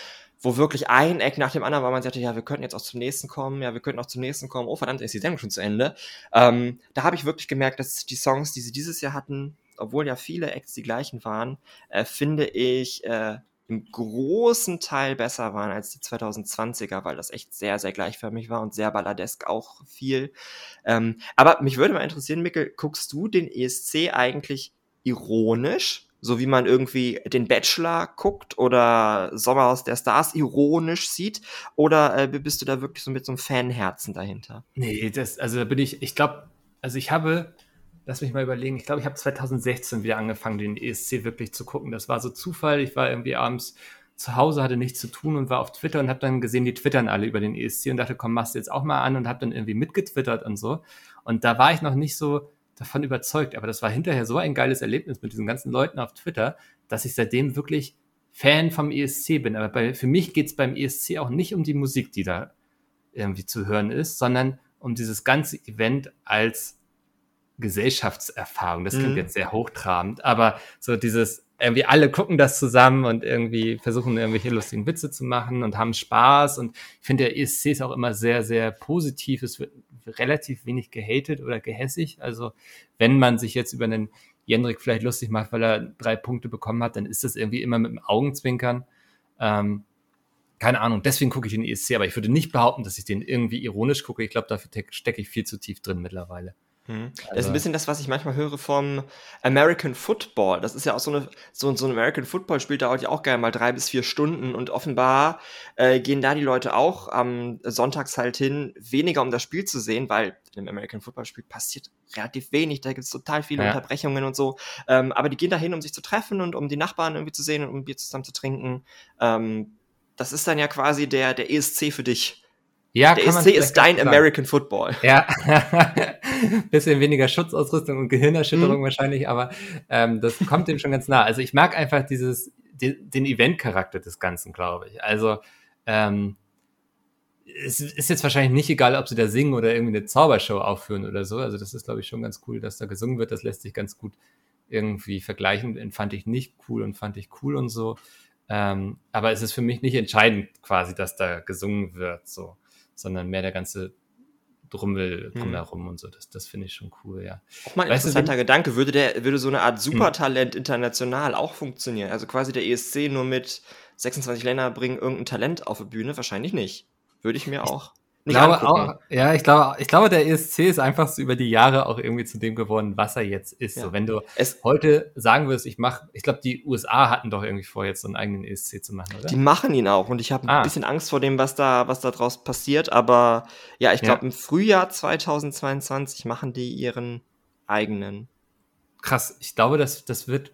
B: wo wirklich ein Eck nach dem anderen war, man sagte, ja, wir könnten jetzt auch zum nächsten kommen, ja, wir könnten auch zum nächsten kommen, oh verdammt, ist die Sendung schon zu Ende. Ähm, da habe ich wirklich gemerkt, dass die Songs, die sie dieses Jahr hatten, obwohl ja viele Acts die gleichen waren, äh, finde ich äh, im großen Teil besser waren als die 2020er, weil das echt sehr, sehr gleichförmig war und sehr balladesk auch viel. Ähm, aber mich würde mal interessieren, Mikkel, guckst du den ESC eigentlich ironisch? So wie man irgendwie den Bachelor guckt oder Sommerhaus der Stars ironisch sieht? Oder äh, bist du da wirklich so mit so einem Fanherzen dahinter?
A: Nee, das, also da bin ich, ich glaube, also ich habe lass mich mal überlegen, ich glaube, ich habe 2016 wieder angefangen, den ESC wirklich zu gucken. Das war so Zufall. Ich war irgendwie abends zu Hause, hatte nichts zu tun und war auf Twitter und habe dann gesehen, die twittern alle über den ESC und dachte, komm, machst du jetzt auch mal an und habe dann irgendwie mitgetwittert und so. Und da war ich noch nicht so davon überzeugt, aber das war hinterher so ein geiles Erlebnis mit diesen ganzen Leuten auf Twitter, dass ich seitdem wirklich Fan vom ESC bin. Aber bei, für mich geht es beim ESC auch nicht um die Musik, die da irgendwie zu hören ist, sondern um dieses ganze Event als Gesellschaftserfahrung. Das klingt mhm. jetzt sehr hochtrabend, aber so dieses, irgendwie alle gucken das zusammen und irgendwie versuchen irgendwelche lustigen Witze zu machen und haben Spaß. Und ich finde, der ESC ist auch immer sehr, sehr positiv. Es wird relativ wenig gehatet oder gehässig. Also wenn man sich jetzt über einen Jendrik vielleicht lustig macht, weil er drei Punkte bekommen hat, dann ist das irgendwie immer mit dem Augenzwinkern. Ähm, keine Ahnung, deswegen gucke ich den ESC, aber ich würde nicht behaupten, dass ich den irgendwie ironisch gucke. Ich glaube, dafür stecke ich viel zu tief drin mittlerweile.
B: Hm. Das ist ein also bisschen das, was ich manchmal höre vom American Football. Das ist ja auch so eine, so, so ein American Football spielt dauert ja auch gerne mal drei bis vier Stunden und offenbar äh, gehen da die Leute auch am Sonntags halt hin, weniger um das Spiel zu sehen, weil im American Football Spiel passiert relativ wenig, da gibt es total viele ja. Unterbrechungen und so. Ähm, aber die gehen da hin, um sich zu treffen und um die Nachbarn irgendwie zu sehen und um Bier zusammen zu trinken. Ähm, das ist dann ja quasi der, der ESC für dich.
A: Ja,
B: der ESC ist dein American Football.
A: Ja, bisschen weniger Schutzausrüstung und Gehirnerschütterung mhm. wahrscheinlich, aber ähm, das kommt dem schon ganz nah. Also ich mag einfach dieses, die, den Event-Charakter des Ganzen, glaube ich. Also ähm, es ist jetzt wahrscheinlich nicht egal, ob sie da singen oder irgendwie eine Zaubershow aufführen oder so. Also das ist, glaube ich, schon ganz cool, dass da gesungen wird. Das lässt sich ganz gut irgendwie vergleichen. Den fand ich nicht cool und fand ich cool und so. Ähm, aber es ist für mich nicht entscheidend quasi, dass da gesungen wird. So sondern mehr der ganze Drummel hm. drumherum hm. und so. Das, das finde ich schon cool, ja.
B: Auch mal ein weißt interessanter du, Gedanke. Würde, der, würde so eine Art hm. Supertalent hm. international auch funktionieren? Also quasi der ESC nur mit 26 Ländern bringen irgendein Talent auf die Bühne? Wahrscheinlich nicht. Würde ich mir auch
A: nicht glaube auch, ja, ich glaube, ich glaube, der ESC ist einfach so über die Jahre auch irgendwie zu dem geworden, was er jetzt ist. Ja. So, wenn du es heute sagen würdest, ich mache, ich glaube, die USA hatten doch irgendwie vor, jetzt so einen eigenen ESC zu machen, oder?
B: Die machen ihn auch und ich habe ah. ein bisschen Angst vor dem, was da, was da draus passiert. Aber ja, ich glaube, ja. im Frühjahr 2022 machen die ihren eigenen.
A: Krass, ich glaube, das, das wird,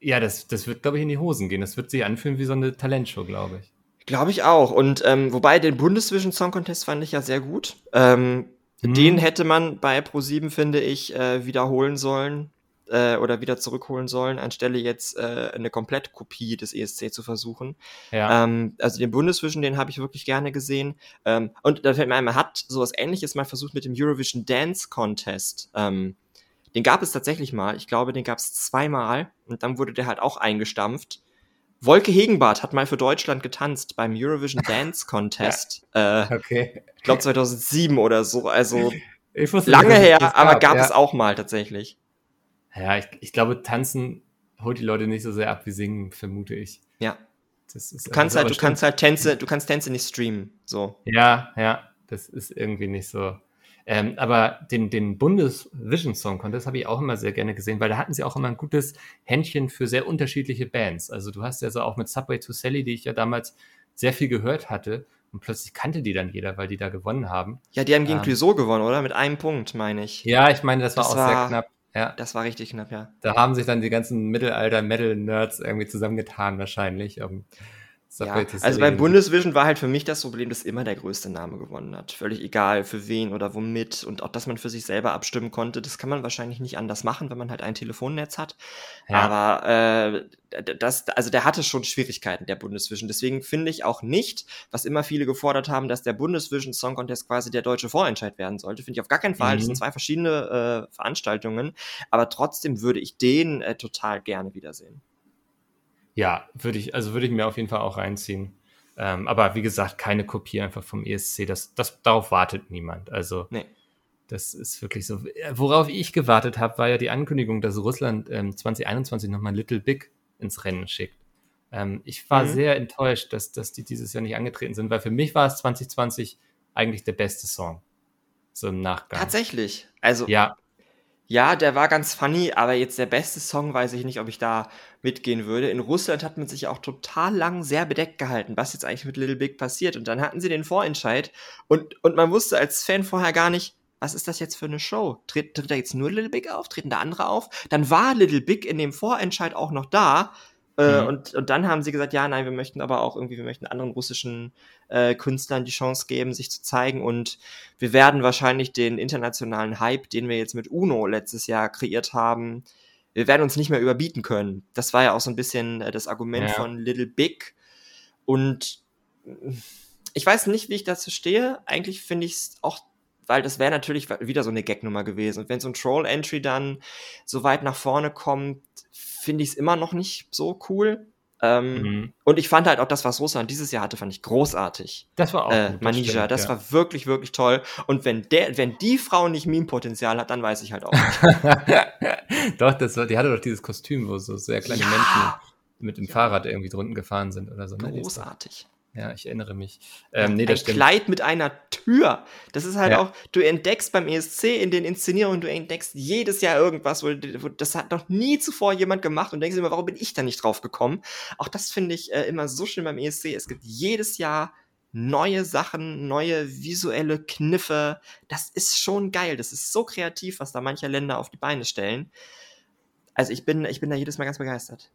A: ja, das, das wird, glaube ich, in die Hosen gehen. Das wird sich anfühlen wie so eine Talentshow, glaube ich.
B: Glaube ich auch. Und ähm, wobei den Bundesvision Song Contest fand ich ja sehr gut. Ähm, mhm. Den hätte man bei Pro7, finde ich, äh, wiederholen sollen äh, oder wieder zurückholen sollen, anstelle jetzt äh, eine Komplettkopie des ESC zu versuchen. Ja. Ähm, also den Bundesvision, den habe ich wirklich gerne gesehen. Ähm, und da fällt mir ein, man hat sowas ähnliches mal versucht mit dem Eurovision Dance Contest. Ähm, den gab es tatsächlich mal. Ich glaube, den gab es zweimal. Und dann wurde der halt auch eingestampft. Wolke Hegenbart hat mal für Deutschland getanzt beim Eurovision Dance Contest. ja. äh, okay. Ich glaube 2007 oder so. Also lange nicht, her, gab, aber gab ja. es auch mal tatsächlich.
A: Ja, ich, ich glaube, tanzen holt die Leute nicht so sehr ab wie singen, vermute ich.
B: Ja. du kannst halt, du kannst halt Tänze, du kannst Tänze nicht streamen. So.
A: Ja, ja. Das ist irgendwie nicht so. Ähm, aber den, den Bundesvision Song Contest habe ich auch immer sehr gerne gesehen, weil da hatten sie auch immer ein gutes Händchen für sehr unterschiedliche Bands. Also du hast ja so auch mit Subway to Sally, die ich ja damals sehr viel gehört hatte, und plötzlich kannte die dann jeder, weil die da gewonnen haben.
B: Ja, die haben gegen ähm, gewonnen, oder? Mit einem Punkt, meine ich.
A: Ja, ich meine, das, das war auch war, sehr knapp. Ja.
B: Das war richtig knapp, ja.
A: Da haben sich dann die ganzen Mittelalter-Metal-Nerds irgendwie zusammengetan, wahrscheinlich. Um
B: ja, also beim Bundesvision war halt für mich das Problem, dass immer der größte Name gewonnen hat. Völlig egal für wen oder womit und auch, dass man für sich selber abstimmen konnte. Das kann man wahrscheinlich nicht anders machen, wenn man halt ein Telefonnetz hat. Ja. Aber äh, das, also der hatte schon Schwierigkeiten, der Bundesvision. Deswegen finde ich auch nicht, was immer viele gefordert haben, dass der Bundesvision Song Contest quasi der deutsche Vorentscheid werden sollte. Finde ich auf gar keinen Fall. Mhm. Das sind zwei verschiedene äh, Veranstaltungen. Aber trotzdem würde ich den äh, total gerne wiedersehen.
A: Ja, würde ich, also würde ich mir auf jeden Fall auch reinziehen. Ähm, aber wie gesagt, keine Kopie einfach vom ESC. Das, das, darauf wartet niemand. Also nee. das ist wirklich so. Worauf ich gewartet habe, war ja die Ankündigung, dass Russland ähm, 2021 nochmal Little Big ins Rennen schickt. Ähm, ich war mhm. sehr enttäuscht, dass, dass die dieses Jahr nicht angetreten sind, weil für mich war es 2020 eigentlich der beste Song. So im Nachgang.
B: Tatsächlich. Also ja. Ja, der war ganz funny, aber jetzt der beste Song weiß ich nicht, ob ich da mitgehen würde. In Russland hat man sich auch total lang sehr bedeckt gehalten, was jetzt eigentlich mit Little Big passiert. Und dann hatten sie den Vorentscheid und, und man wusste als Fan vorher gar nicht, was ist das jetzt für eine Show? Tritt, tritt da jetzt nur Little Big auf? Treten da andere auf? Dann war Little Big in dem Vorentscheid auch noch da. Äh, mhm. und, und dann haben sie gesagt, ja, nein, wir möchten aber auch irgendwie, wir möchten anderen russischen äh, Künstlern die Chance geben, sich zu zeigen. Und wir werden wahrscheinlich den internationalen Hype, den wir jetzt mit Uno letztes Jahr kreiert haben, wir werden uns nicht mehr überbieten können. Das war ja auch so ein bisschen äh, das Argument ja. von Little Big. Und ich weiß nicht, wie ich dazu stehe. Eigentlich finde ich es auch weil das wäre natürlich wieder so eine Gagnummer gewesen. Und wenn so ein Troll-Entry dann so weit nach vorne kommt, finde ich es immer noch nicht so cool. Ähm, mhm. Und ich fand halt auch das, was Russland dieses Jahr hatte, fand ich großartig.
A: Das war auch
B: äh, gut, Manija, das, stimmt, das ja. war wirklich, wirklich toll. Und wenn der, wenn die Frau nicht Meme-Potenzial hat, dann weiß ich halt auch
A: nicht. doch, das war, die hatte doch dieses Kostüm, wo so sehr kleine ja. Menschen mit dem. Fahrrad irgendwie drunten gefahren sind oder so.
B: Ne? Großartig.
A: Ja, ich erinnere mich.
B: Ähm, nee, ein stimmt. Kleid mit einer Tür. Das ist halt ja. auch, du entdeckst beim ESC in den Inszenierungen, du entdeckst jedes Jahr irgendwas, wo, wo das hat noch nie zuvor jemand gemacht und denkst immer, warum bin ich da nicht drauf gekommen? Auch das finde ich äh, immer so schön beim ESC. Es gibt jedes Jahr neue Sachen, neue visuelle Kniffe. Das ist schon geil. Das ist so kreativ, was da manche Länder auf die Beine stellen. Also ich bin, ich bin da jedes Mal ganz begeistert.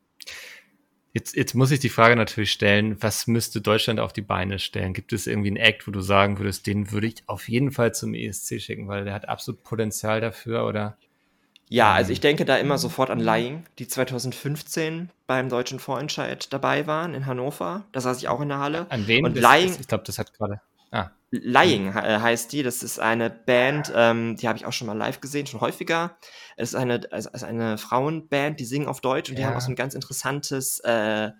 A: Jetzt, jetzt muss ich die Frage natürlich stellen, was müsste Deutschland auf die Beine stellen? Gibt es irgendwie einen Act, wo du sagen würdest, den würde ich auf jeden Fall zum ESC schicken, weil der hat absolut Potenzial dafür oder?
B: Ja, also ich denke da immer sofort an Lying, die 2015 beim deutschen Vorentscheid dabei waren in Hannover. Da saß ich auch in der Halle.
A: An wen?
B: Und Lying,
A: ich glaube, das hat gerade.
B: Lying äh, heißt die. Das ist eine Band, ähm, die habe ich auch schon mal live gesehen, schon häufiger. Es ist eine, also eine Frauenband, die singen auf Deutsch und die haben auch so ein ganz interessantes, äh,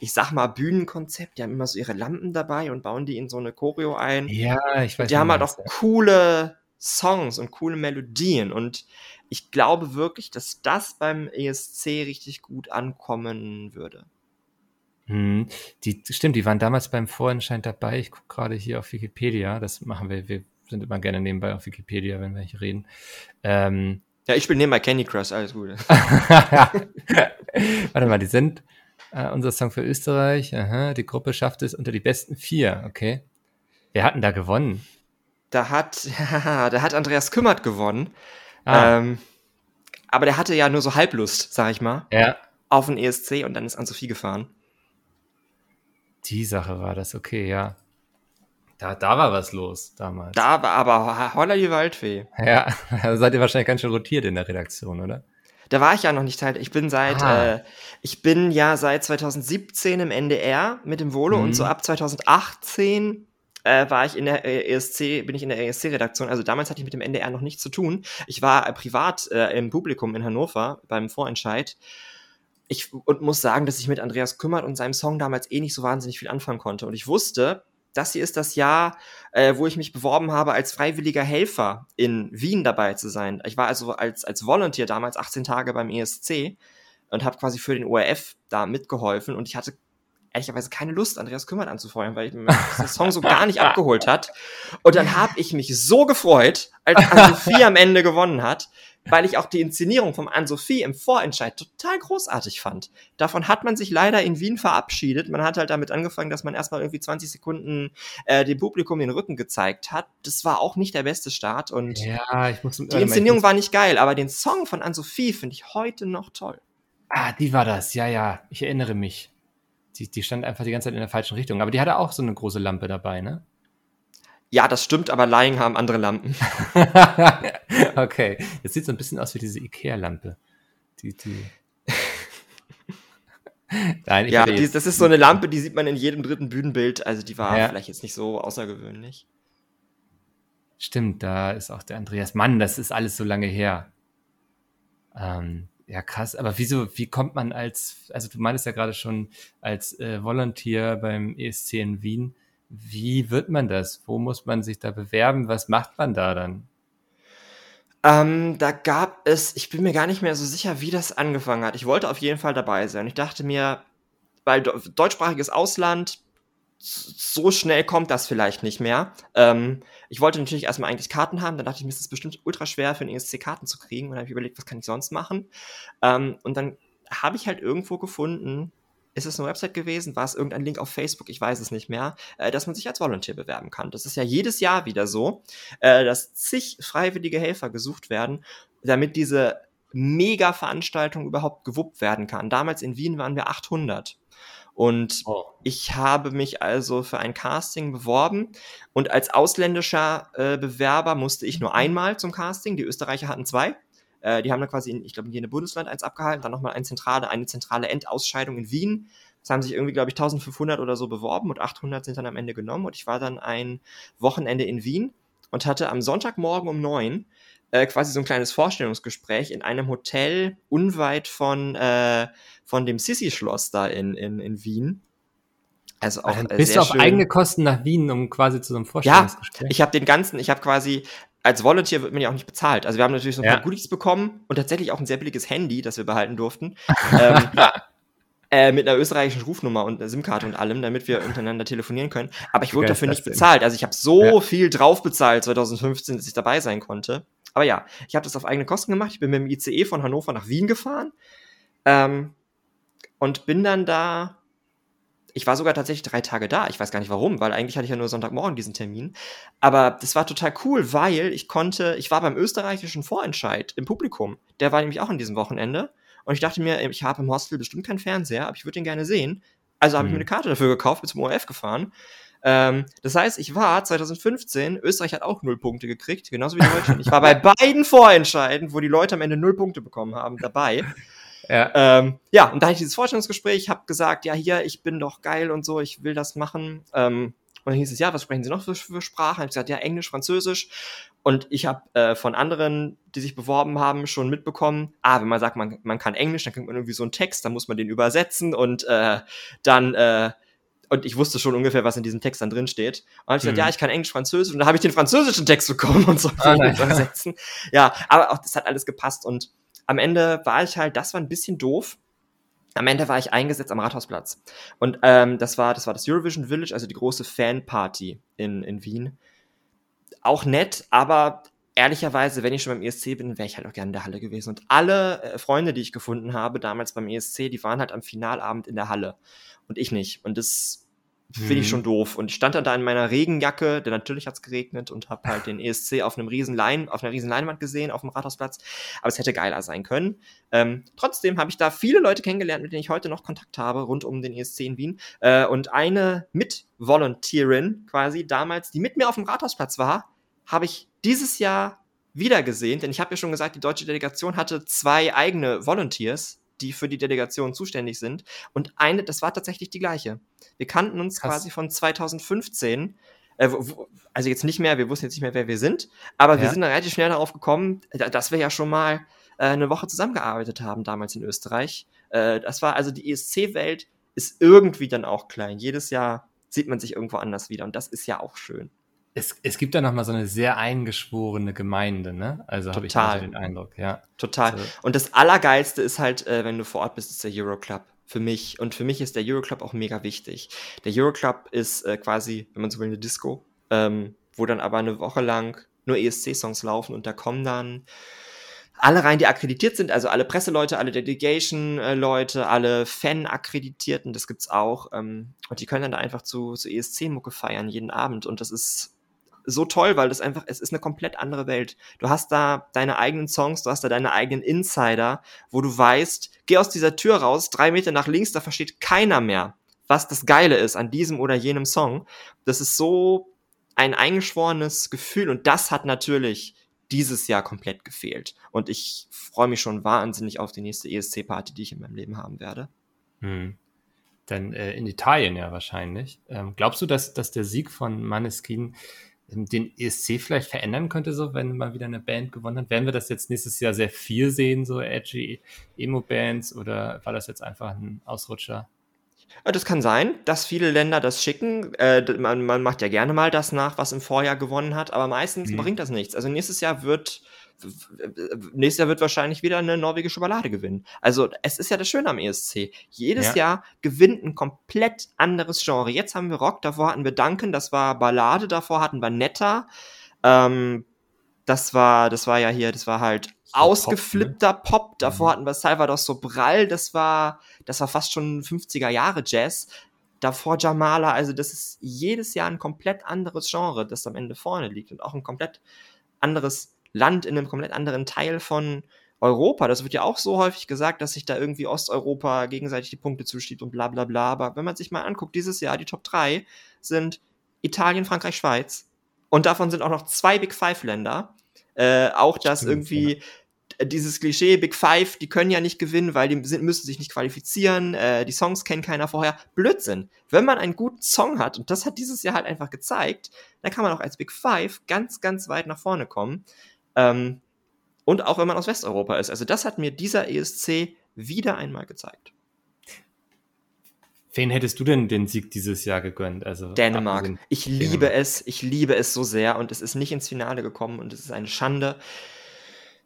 B: ich sag mal, Bühnenkonzept. Die haben immer so ihre Lampen dabei und bauen die in so eine Choreo ein.
A: Ja, ich weiß.
B: Und die haben halt auch coole Songs und coole Melodien und ich glaube wirklich, dass das beim ESC richtig gut ankommen würde.
A: Hm, die, stimmt, die waren damals beim Vorentscheid dabei. Ich gucke gerade hier auf Wikipedia. Das machen wir, wir sind immer gerne nebenbei auf Wikipedia, wenn wir hier reden. Ähm,
B: ja, ich spiele nebenbei Candy Crush, alles Gute.
A: Warte mal, die sind äh, unser Song für Österreich. Aha, die Gruppe schafft es unter die besten vier, okay. Wer hat denn da gewonnen?
B: Da hat, da hat Andreas Kümmert gewonnen. Ah. Ähm, aber der hatte ja nur so Halblust, sag ich mal.
A: Ja.
B: Auf den ESC und dann ist an Sophie gefahren.
A: Die Sache war das, okay, ja. Da, da war was los damals.
B: Da war aber holla die Waldfee.
A: Ja, da seid ihr wahrscheinlich ganz schön rotiert in der Redaktion, oder?
B: Da war ich ja noch nicht Teil. Ich bin seit, ah. äh, ich bin ja seit 2017 im NDR mit dem Volo mhm. und so ab 2018 äh, war ich in der ESC, bin ich in der ESC-Redaktion. Also damals hatte ich mit dem NDR noch nichts zu tun. Ich war äh, privat äh, im Publikum in Hannover beim Vorentscheid. Ich und muss sagen, dass ich mit Andreas Kümmert und seinem Song damals eh nicht so wahnsinnig viel anfangen konnte. Und ich wusste, das hier ist das Jahr, äh, wo ich mich beworben habe, als freiwilliger Helfer in Wien dabei zu sein. Ich war also als, als Volunteer damals 18 Tage beim ESC und habe quasi für den ORF da mitgeholfen und ich hatte ehrlicherweise keine Lust, Andreas Kümmert anzufeuern, weil mich der Song so gar nicht abgeholt hat. Und dann habe ich mich so gefreut, als Anne-Sophie am Ende gewonnen hat, weil ich auch die Inszenierung vom Anne-Sophie im Vorentscheid total großartig fand. Davon hat man sich leider in Wien verabschiedet. Man hat halt damit angefangen, dass man erstmal irgendwie 20 Sekunden äh, dem Publikum den Rücken gezeigt hat. Das war auch nicht der beste Start und
A: ja, ich muss,
B: die Inszenierung war nicht geil, aber den Song von Anne-Sophie finde ich heute noch toll.
A: Ah, die war das, ja, ja, ich erinnere mich. Die, die stand einfach die ganze Zeit in der falschen Richtung. Aber die hatte auch so eine große Lampe dabei, ne?
B: Ja, das stimmt, aber Laien haben andere Lampen.
A: okay, jetzt sieht so ein bisschen aus wie diese Ikea-Lampe. Die, die.
B: Nein, ja, die, das ist so eine Lampe, die sieht man in jedem dritten Bühnenbild. Also die war ja. vielleicht jetzt nicht so außergewöhnlich.
A: Stimmt, da ist auch der Andreas. Mann, das ist alles so lange her. Ähm, ja, krass. Aber wieso, wie kommt man als, also du meintest ja gerade schon, als äh, Volunteer beim ESC in Wien, wie wird man das? Wo muss man sich da bewerben? Was macht man da dann?
B: Ähm, da gab es, ich bin mir gar nicht mehr so sicher, wie das angefangen hat. Ich wollte auf jeden Fall dabei sein. Ich dachte mir, weil deutschsprachiges Ausland, so schnell kommt das vielleicht nicht mehr. Ähm, ich wollte natürlich erstmal eigentlich Karten haben, dann dachte ich mir, ist es bestimmt ultra schwer für den ESC Karten zu kriegen. Und dann habe ich überlegt, was kann ich sonst machen? Ähm, und dann habe ich halt irgendwo gefunden, ist es eine Website gewesen? War es irgendein Link auf Facebook? Ich weiß es nicht mehr, äh, dass man sich als Volunteer bewerben kann. Das ist ja jedes Jahr wieder so, äh, dass zig freiwillige Helfer gesucht werden, damit diese Mega-Veranstaltung überhaupt gewuppt werden kann. Damals in Wien waren wir 800. Und oh. ich habe mich also für ein Casting beworben und als ausländischer äh, Bewerber musste ich nur einmal zum Casting. Die Österreicher hatten zwei. Äh, die haben dann quasi, in, ich glaube, in jedem Bundesland eins abgehalten, dann nochmal eine zentrale, eine zentrale Endausscheidung in Wien. Es haben sich irgendwie, glaube ich, 1500 oder so beworben und 800 sind dann am Ende genommen. Und ich war dann ein Wochenende in Wien und hatte am Sonntagmorgen um neun äh, quasi so ein kleines Vorstellungsgespräch in einem Hotel unweit von, äh, von dem Sissi-Schloss da in, in, in Wien.
A: Also auch äh, bist du auf schön. eigene Kosten nach Wien, um quasi zu so einem Vorstellungsgespräch?
B: Ja, ich habe den ganzen, ich habe quasi als Volunteer wird man ja auch nicht bezahlt. Also wir haben natürlich so ein ja. paar Goodies bekommen und tatsächlich auch ein sehr billiges Handy, das wir behalten durften. ähm, äh, mit einer österreichischen Rufnummer und einer SIM-Karte und allem, damit wir untereinander telefonieren können. Aber ich wurde dafür nicht bezahlt. Also ich habe so ja. viel drauf bezahlt 2015, dass ich dabei sein konnte. Aber ja, ich habe das auf eigene Kosten gemacht. Ich bin mit dem ICE von Hannover nach Wien gefahren ähm, und bin dann da ich war sogar tatsächlich drei Tage da. Ich weiß gar nicht warum, weil eigentlich hatte ich ja nur Sonntagmorgen diesen Termin. Aber das war total cool, weil ich konnte, ich war beim österreichischen Vorentscheid im Publikum. Der war nämlich auch an diesem Wochenende. Und ich dachte mir, ich habe im Hostel bestimmt keinen Fernseher, aber ich würde den gerne sehen. Also habe mhm. ich mir eine Karte dafür gekauft, bin zum ORF gefahren. Ähm, das heißt, ich war 2015, Österreich hat auch null Punkte gekriegt, genauso wie Deutschland. Ich war bei beiden Vorentscheiden, wo die Leute am Ende null Punkte bekommen haben, dabei. Ja. Ähm, ja, und da hatte ich dieses Vorstellungsgespräch, habe gesagt, ja, hier, ich bin doch geil und so, ich will das machen. Ähm, und dann hieß es, ja, was sprechen Sie noch für, für Sprachen? Ich gesagt, ja, Englisch, Französisch. Und ich habe äh, von anderen, die sich beworben haben, schon mitbekommen, ah, wenn man sagt, man, man kann Englisch, dann kriegt man irgendwie so einen Text, dann muss man den übersetzen und äh, dann äh, und ich wusste schon ungefähr, was in diesem Text dann drin steht. Und dann habe ich gesagt, mhm. ja, ich kann Englisch, Französisch. Und dann habe ich den französischen Text bekommen und so oh, übersetzen. Ja, aber auch das hat alles gepasst und am Ende war ich halt, das war ein bisschen doof. am Ende war ich eingesetzt am Rathausplatz. Und ähm, das, war, das war das Eurovision Village, also die große Fanparty in, in Wien. Auch nett, aber ehrlicherweise, wenn ich schon beim ESC bin, wäre ich halt auch gerne in der Halle gewesen. Und alle äh, Freunde, die ich gefunden habe, damals beim ESC, die waren halt am Finalabend in der Halle. Und ich nicht. Und das finde ich mhm. schon doof. Und ich stand dann da in meiner Regenjacke, denn natürlich hat's geregnet und habe halt den ESC auf einem riesen Lein, auf einer riesen Leinwand gesehen, auf dem Rathausplatz. Aber es hätte geiler sein können. Ähm, trotzdem habe ich da viele Leute kennengelernt, mit denen ich heute noch Kontakt habe, rund um den ESC in Wien. Äh, und eine Mitvolontärin quasi damals, die mit mir auf dem Rathausplatz war, habe ich dieses Jahr wieder gesehen, denn ich habe ja schon gesagt, die deutsche Delegation hatte zwei eigene Volunteers, die für die Delegation zuständig sind. Und eine, das war tatsächlich die gleiche. Wir kannten uns Krass. quasi von 2015. Äh, also jetzt nicht mehr, wir wussten jetzt nicht mehr, wer wir sind, aber ja. wir sind dann relativ schnell darauf gekommen, dass wir ja schon mal äh, eine Woche zusammengearbeitet haben, damals in Österreich. Äh, das war also die ESC-Welt ist irgendwie dann auch klein. Jedes Jahr sieht man sich irgendwo anders wieder und das ist ja auch schön
A: es, es gibt da nochmal so eine sehr eingeschworene Gemeinde, ne? Also habe ich also den Eindruck, ja.
B: Total. Also. Und das Allergeilste ist halt, äh, wenn du vor Ort bist, ist der Euroclub. Für mich. Und für mich ist der Euroclub auch mega wichtig. Der Euroclub ist äh, quasi, wenn man so will, eine Disco, ähm, wo dann aber eine Woche lang nur ESC-Songs laufen und da kommen dann alle rein, die akkreditiert sind, also alle Presseleute, alle Delegation-Leute, alle Fan-Akkreditierten, das gibt's auch. Ähm, und die können dann da einfach zu, zu ESC-Mucke feiern, jeden Abend. Und das ist so toll, weil das einfach, es ist eine komplett andere Welt. Du hast da deine eigenen Songs, du hast da deine eigenen Insider, wo du weißt, geh aus dieser Tür raus, drei Meter nach links, da versteht keiner mehr, was das Geile ist an diesem oder jenem Song. Das ist so ein eingeschworenes Gefühl und das hat natürlich dieses Jahr komplett gefehlt. Und ich freue mich schon wahnsinnig auf die nächste ESC-Party, die ich in meinem Leben haben werde.
A: Hm. Dann äh, in Italien ja wahrscheinlich. Ähm, glaubst du, dass, dass der Sieg von Maneskin den ESC vielleicht verändern könnte, so wenn mal wieder eine Band gewonnen hat? Werden wir das jetzt nächstes Jahr sehr viel sehen, so edgy Emo-Bands, oder war das jetzt einfach ein Ausrutscher?
B: Das kann sein, dass viele Länder das schicken. Äh, man, man, macht ja gerne mal das nach, was im Vorjahr gewonnen hat, aber meistens mhm. bringt das nichts. Also nächstes Jahr wird nächstes Jahr wird wahrscheinlich wieder eine norwegische Ballade gewinnen. Also es ist ja das Schöne am ESC. Jedes ja. Jahr gewinnt ein komplett anderes Genre. Jetzt haben wir Rock, davor hatten wir Duncan, das war Ballade, davor hatten wir Netta. Ähm, das war, das war ja hier, das war halt so ausgeflippter Pop, ne? Pop. Davor mhm. hatten wir Salvador Sobral, das war, das war fast schon 50er Jahre Jazz. Davor Jamala, also das ist jedes Jahr ein komplett anderes Genre, das am Ende vorne liegt und auch ein komplett anderes Land in einem komplett anderen Teil von Europa. Das wird ja auch so häufig gesagt, dass sich da irgendwie Osteuropa gegenseitig die Punkte zuschiebt und bla bla bla. Aber wenn man sich mal anguckt, dieses Jahr die Top 3 sind Italien, Frankreich, Schweiz. Und davon sind auch noch zwei Big Five Länder. Äh, auch das irgendwie dieses Klischee Big Five, die können ja nicht gewinnen, weil die sind, müssen sich nicht qualifizieren, äh, die Songs kennen keiner vorher. Blödsinn. Wenn man einen guten Song hat, und das hat dieses Jahr halt einfach gezeigt, dann kann man auch als Big Five ganz, ganz weit nach vorne kommen. Ähm, und auch wenn man aus Westeuropa ist. Also das hat mir dieser ESC wieder einmal gezeigt.
A: Wen hättest du denn den Sieg dieses Jahr gegönnt?
B: Also Dänemark. Ich liebe Dänemark. es, ich liebe es so sehr und es ist nicht ins Finale gekommen und es ist eine Schande.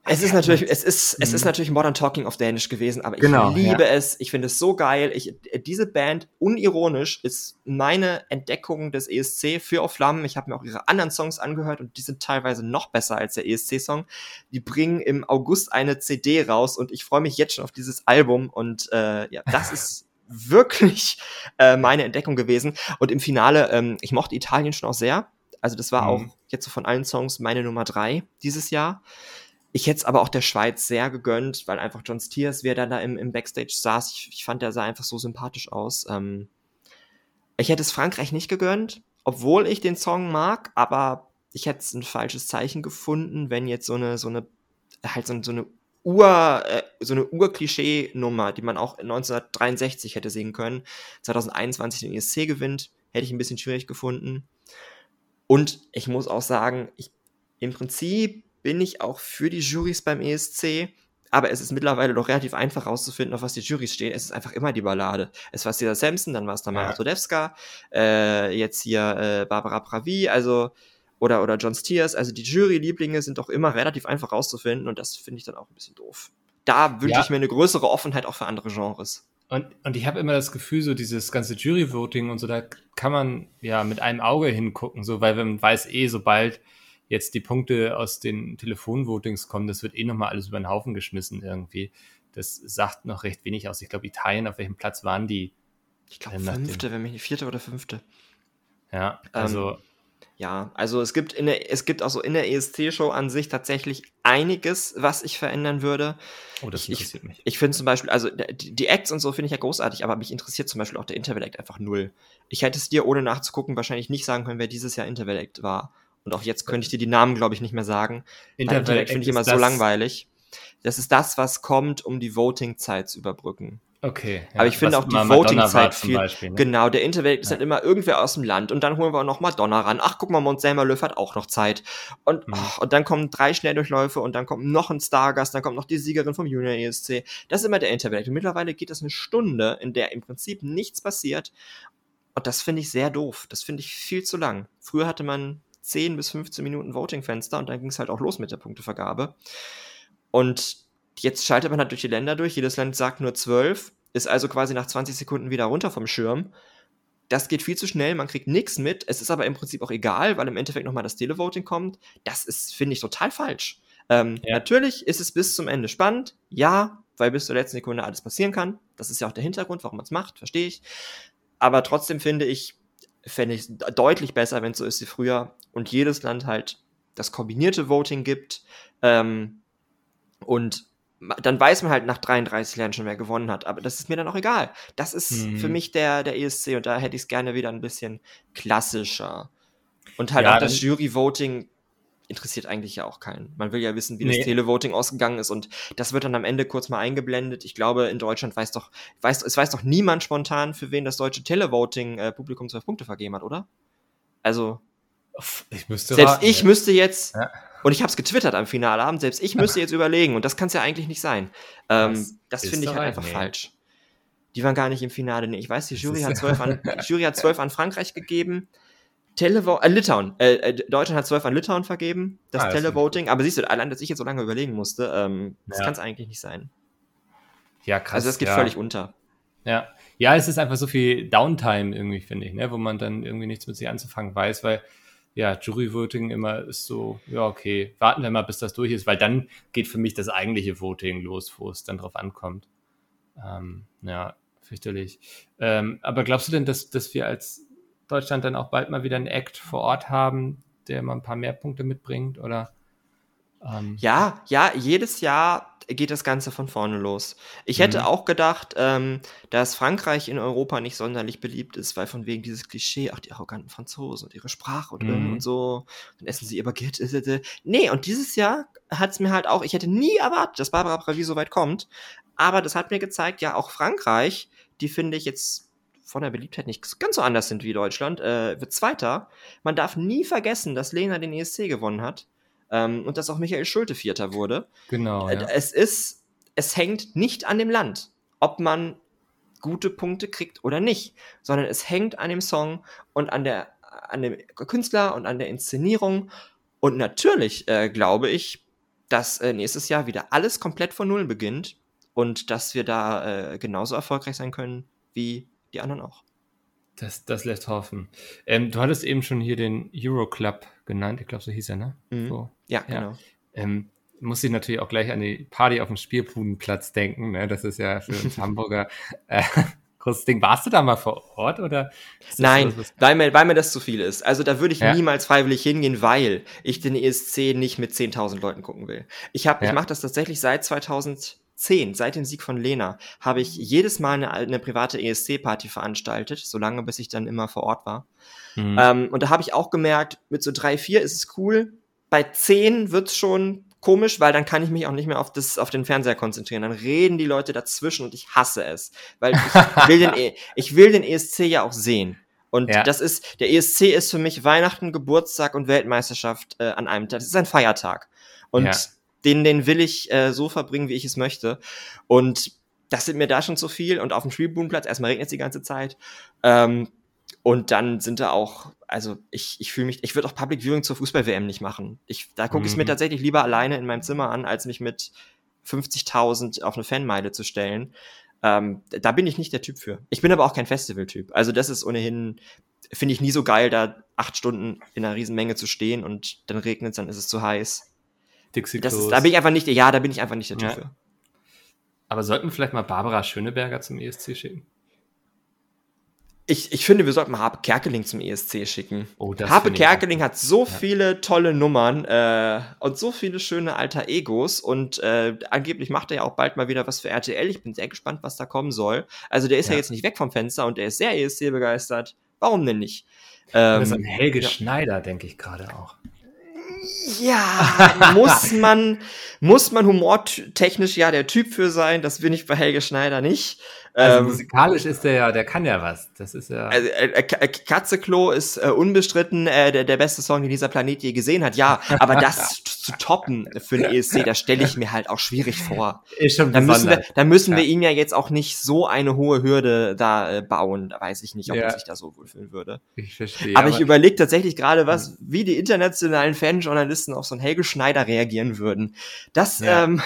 B: Es ist natürlich, es ist, es ist mhm. natürlich Modern Talking auf Dänisch gewesen, aber ich genau, liebe ja. es. Ich finde es so geil. Ich, diese Band, unironisch, ist meine Entdeckung des ESC für auf Flammen. Ich habe mir auch ihre anderen Songs angehört und die sind teilweise noch besser als der ESC-Song. Die bringen im August eine CD raus und ich freue mich jetzt schon auf dieses Album und äh, ja, das ist wirklich äh, meine Entdeckung gewesen. Und im Finale, ähm, ich mochte Italien schon auch sehr. Also das war mhm. auch jetzt so von allen Songs meine Nummer drei dieses Jahr. Ich hätte es aber auch der Schweiz sehr gegönnt, weil einfach John Stiers, wie er dann da im, im Backstage saß, ich, ich fand, der sah einfach so sympathisch aus. Ähm, ich hätte es Frankreich nicht gegönnt, obwohl ich den Song mag, aber ich hätte es ein falsches Zeichen gefunden, wenn jetzt so eine, so eine, halt so, so eine Ur, äh, so eine Ur-Klischee-Nummer, die man auch 1963 hätte singen können, 2021 den ESC gewinnt, hätte ich ein bisschen schwierig gefunden. Und ich muss auch sagen, ich, im Prinzip bin ich auch für die Jurys beim ESC, aber es ist mittlerweile doch relativ einfach herauszufinden, auf was die Jurys stehen. Es ist einfach immer die Ballade. Es war Cesar Sampson, dann war es Tamara ja. Todevska, äh, jetzt hier äh, Barbara Pravi, also oder, oder John Stiers. Also die Jury-Lieblinge sind doch immer relativ einfach rauszufinden und das finde ich dann auch ein bisschen doof. Da wünsche ja. ich mir eine größere Offenheit auch für andere Genres.
A: Und, und ich habe immer das Gefühl, so dieses ganze Jury-Voting und so, da kann man ja mit einem Auge hingucken, so, weil man weiß eh, sobald jetzt die Punkte aus den Telefonvotings kommen, das wird eh nochmal alles über den Haufen geschmissen irgendwie. Das sagt noch recht wenig aus. Ich glaube, Italien, auf welchem Platz waren die?
B: Ich glaube, fünfte, wenn mich nicht, vierte oder fünfte.
A: Ja, also. Ähm,
B: ja, also es gibt in der, es gibt auch so in der ESC-Show an sich tatsächlich einiges, was ich verändern würde.
A: Oh, das interessiert
B: ich,
A: mich.
B: Ich finde zum Beispiel, also die, die Acts und so finde ich ja großartig, aber mich interessiert zum Beispiel auch der Interval Act einfach null. Ich hätte es dir, ohne nachzugucken, wahrscheinlich nicht sagen können, wer dieses Jahr Interval Act war. Und auch jetzt könnte ich dir die Namen, glaube ich, nicht mehr sagen. Interval Act finde ich immer so langweilig. Das ist das, was kommt, um die Voting-Zeit zu überbrücken.
A: Okay.
B: Ja, Aber ich finde auch die Voting-Zeit viel. Beispiel, ne? Genau, der Interval ist ja. halt immer irgendwer aus dem Land und dann holen wir noch Madonna ran. Ach, guck mal, Mont Löw hat auch noch Zeit. Und, mhm. oh, und dann kommen drei Schnelldurchläufe und dann kommt noch ein Stargast, dann kommt noch die Siegerin vom Junior ESC. Das ist immer der Interval. Und mittlerweile geht das eine Stunde, in der im Prinzip nichts passiert. Und das finde ich sehr doof. Das finde ich viel zu lang. Früher hatte man 10 bis 15 Minuten Voting-Fenster und dann ging es halt auch los mit der Punktevergabe. Und Jetzt schaltet man halt durch die Länder durch. Jedes Land sagt nur 12, ist also quasi nach 20 Sekunden wieder runter vom Schirm. Das geht viel zu schnell, man kriegt nichts mit. Es ist aber im Prinzip auch egal, weil im Endeffekt nochmal das Televoting kommt. Das ist, finde ich, total falsch. Ähm, ja. Natürlich ist es bis zum Ende spannend, ja, weil bis zur letzten Sekunde alles passieren kann. Das ist ja auch der Hintergrund, warum man es macht, verstehe ich. Aber trotzdem finde ich, fände ich deutlich besser, wenn es so ist wie früher und jedes Land halt das kombinierte Voting gibt ähm, und dann weiß man halt nach 33 Jahren schon, wer gewonnen hat. Aber das ist mir dann auch egal. Das ist mhm. für mich der, der ESC und da hätte ich es gerne wieder ein bisschen klassischer. Und halt ja, auch das Jury-Voting interessiert eigentlich ja auch keinen. Man will ja wissen, wie nee. das Televoting ausgegangen ist und das wird dann am Ende kurz mal eingeblendet. Ich glaube, in Deutschland weiß doch, weiß, es weiß doch niemand spontan, für wen das deutsche Televoting äh, Publikum 12 Punkte vergeben hat, oder? Also.
A: Ich müsste
B: Selbst raten, ich ja. müsste jetzt ja. Und ich habe es getwittert am Finalabend, selbst ich müsste jetzt überlegen, und das kann es ja eigentlich nicht sein. Ähm, das finde ich halt einfach nee. falsch. Die waren gar nicht im Finale. Nee, ich weiß, die Jury hat zwölf an, Jury hat zwölf an Frankreich gegeben. Televo äh, Litauen. Äh, äh, Deutschland hat zwölf an Litauen vergeben, das ah, Televoting. Aber siehst du, allein, dass ich jetzt so lange überlegen musste, ähm, das ja. kann es eigentlich nicht sein.
A: Ja, krass.
B: Also das geht
A: ja.
B: völlig unter.
A: Ja. Ja, es ist einfach so viel Downtime irgendwie, finde ich, ne? wo man dann irgendwie nichts mit sich anzufangen weiß, weil ja, Jury-Voting immer ist so, ja, okay, warten wir mal, bis das durch ist, weil dann geht für mich das eigentliche Voting los, wo es dann drauf ankommt. Ähm, ja, fürchterlich. Ähm, aber glaubst du denn, dass, dass wir als Deutschland dann auch bald mal wieder einen Act vor Ort haben, der mal ein paar mehr Punkte mitbringt, oder?
B: Ähm, ja, ja, jedes Jahr geht das Ganze von vorne los. Ich hätte mhm. auch gedacht, ähm, dass Frankreich in Europa nicht sonderlich beliebt ist, weil von wegen dieses Klischee, ach, die arroganten Franzosen und ihre Sprache und, mhm. und so, dann essen sie ihr Baguette. Äh, äh, nee, und dieses Jahr hat es mir halt auch, ich hätte nie erwartet, dass Barbara Pravi so weit kommt, aber das hat mir gezeigt, ja, auch Frankreich, die finde ich jetzt von der Beliebtheit nicht ganz so anders sind wie Deutschland, äh, wird Zweiter. Man darf nie vergessen, dass Lena den ESC gewonnen hat. Ähm, und dass auch Michael Schulte Vierter wurde.
A: Genau.
B: Äh, ja. Es ist, es hängt nicht an dem Land, ob man gute Punkte kriegt oder nicht, sondern es hängt an dem Song und an der, an dem Künstler und an der Inszenierung. Und natürlich äh, glaube ich, dass äh, nächstes Jahr wieder alles komplett von Null beginnt und dass wir da äh, genauso erfolgreich sein können wie die anderen auch.
A: Das, das lässt hoffen. Ähm, du hattest eben schon hier den Euroclub genannt. Ich glaube, so hieß er, ne?
B: Mhm. So. Ja, ja, genau.
A: Ähm, muss ich natürlich auch gleich an die Party auf dem Spielbudenplatz denken. Ne? Das ist ja für uns Hamburger äh, großes Ding. Warst du da mal vor Ort oder?
B: Nein, so, weil, mir, weil mir das zu viel ist. Also da würde ich ja? niemals freiwillig hingehen, weil ich den ESC nicht mit 10.000 Leuten gucken will. Ich, ja. ich mache das tatsächlich seit 2000 10, seit dem Sieg von Lena, habe ich jedes Mal eine, eine private ESC-Party veranstaltet, solange bis ich dann immer vor Ort war. Mhm. Ähm, und da habe ich auch gemerkt, mit so drei, vier ist es cool. Bei zehn wird's schon komisch, weil dann kann ich mich auch nicht mehr auf, das, auf den Fernseher konzentrieren. Dann reden die Leute dazwischen und ich hasse es. Weil ich will den, e ich will den ESC ja auch sehen. Und ja. das ist, der ESC ist für mich Weihnachten, Geburtstag und Weltmeisterschaft äh, an einem Tag. Das ist ein Feiertag. Und ja den, den will ich äh, so verbringen, wie ich es möchte. Und das sind mir da schon zu viel. Und auf dem Spielbodenplatz, erstmal regnet es die ganze Zeit. Ähm, und dann sind da auch, also ich, ich fühle mich, ich würde auch Public Viewing zur Fußball-WM nicht machen. Ich, da gucke ich es mir mhm. tatsächlich lieber alleine in meinem Zimmer an, als mich mit 50.000 auf eine Fanmeile zu stellen. Ähm, da bin ich nicht der Typ für. Ich bin aber auch kein Festival-Typ. Also das ist ohnehin, finde ich nie so geil, da acht Stunden in einer Riesenmenge zu stehen und dann regnet es, dann ist es zu heiß. Dixie das ist, da bin ich einfach nicht, ja, da bin ich einfach nicht der Typ ja. für.
A: Aber sollten wir vielleicht mal Barbara Schöneberger zum ESC schicken?
B: Ich, ich finde, wir sollten mal Harpe Kerkeling zum ESC schicken. Oh, das Harpe Kerkeling hat so ja. viele tolle Nummern äh, und so viele schöne alter Egos und äh, angeblich macht er ja auch bald mal wieder was für RTL. Ich bin sehr gespannt, was da kommen soll. Also der ist ja, ja jetzt nicht weg vom Fenster und der ist sehr ESC begeistert. Warum denn nicht?
A: Ähm, das ist ein Helge ja. Schneider, denke ich gerade auch.
B: Ja, muss man, muss man humortechnisch ja der Typ für sein. Das bin ich bei Helge Schneider nicht.
A: Also ähm, musikalisch ist der ja, der kann ja was. Das ist ja.
B: Also, äh, äh Katzeklo ist äh, unbestritten äh, der, der beste Song, den dieser Planet je gesehen hat. Ja, aber das zu toppen für den ESC, das stelle ich mir halt auch schwierig vor. Ist schon da müssen wir, da müssen ja. wir ihm ja jetzt auch nicht so eine hohe Hürde da äh, bauen. Da weiß ich nicht, ob ja. er sich da so wohlfühlen würde. Ich verstehe. Aber, aber ich überlege tatsächlich gerade, was, wie die internationalen Fanjournalisten auf so einen Helge Schneider reagieren würden. Das, ja. ähm,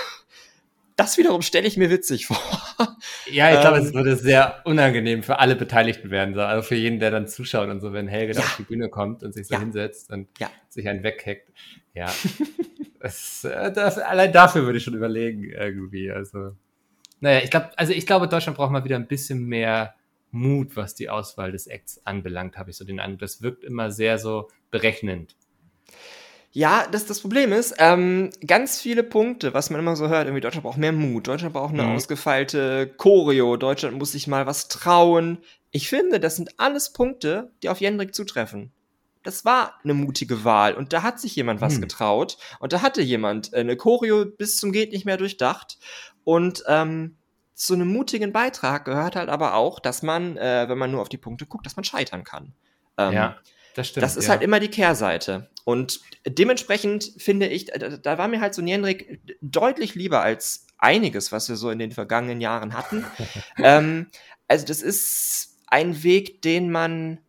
B: das wiederum stelle ich mir witzig vor.
A: Ja, ich glaube, ähm, es würde sehr unangenehm für alle Beteiligten werden. So. Also für jeden, der dann zuschaut und so, wenn Helge ja. auf die Bühne kommt und sich so ja. hinsetzt und ja. sich einen weghackt. Ja. das, äh, das, allein dafür würde ich schon überlegen, irgendwie. Also, naja, ich glaube, also ich glaube, Deutschland braucht mal wieder ein bisschen mehr Mut, was die Auswahl des Acts anbelangt, habe ich so den Eindruck. Das wirkt immer sehr so berechnend.
B: Ja, das das Problem ist, ähm, ganz viele Punkte, was man immer so hört, irgendwie Deutschland braucht mehr Mut, Deutschland braucht eine mhm. ausgefeilte Choreo, Deutschland muss sich mal was trauen. Ich finde, das sind alles Punkte, die auf Jendrik zutreffen. Das war eine mutige Wahl und da hat sich jemand was mhm. getraut und da hatte jemand eine Choreo bis zum geht nicht mehr durchdacht und ähm, zu einem mutigen Beitrag gehört halt aber auch, dass man, äh, wenn man nur auf die Punkte guckt, dass man scheitern kann. Ähm, ja. Das stimmt. Das ist ja. halt immer die Kehrseite. Und dementsprechend finde ich, da, war mir halt so Nienrik deutlich lieber als einiges, was wir so in den vergangenen Jahren hatten. ähm, also das ist ein Weg, den man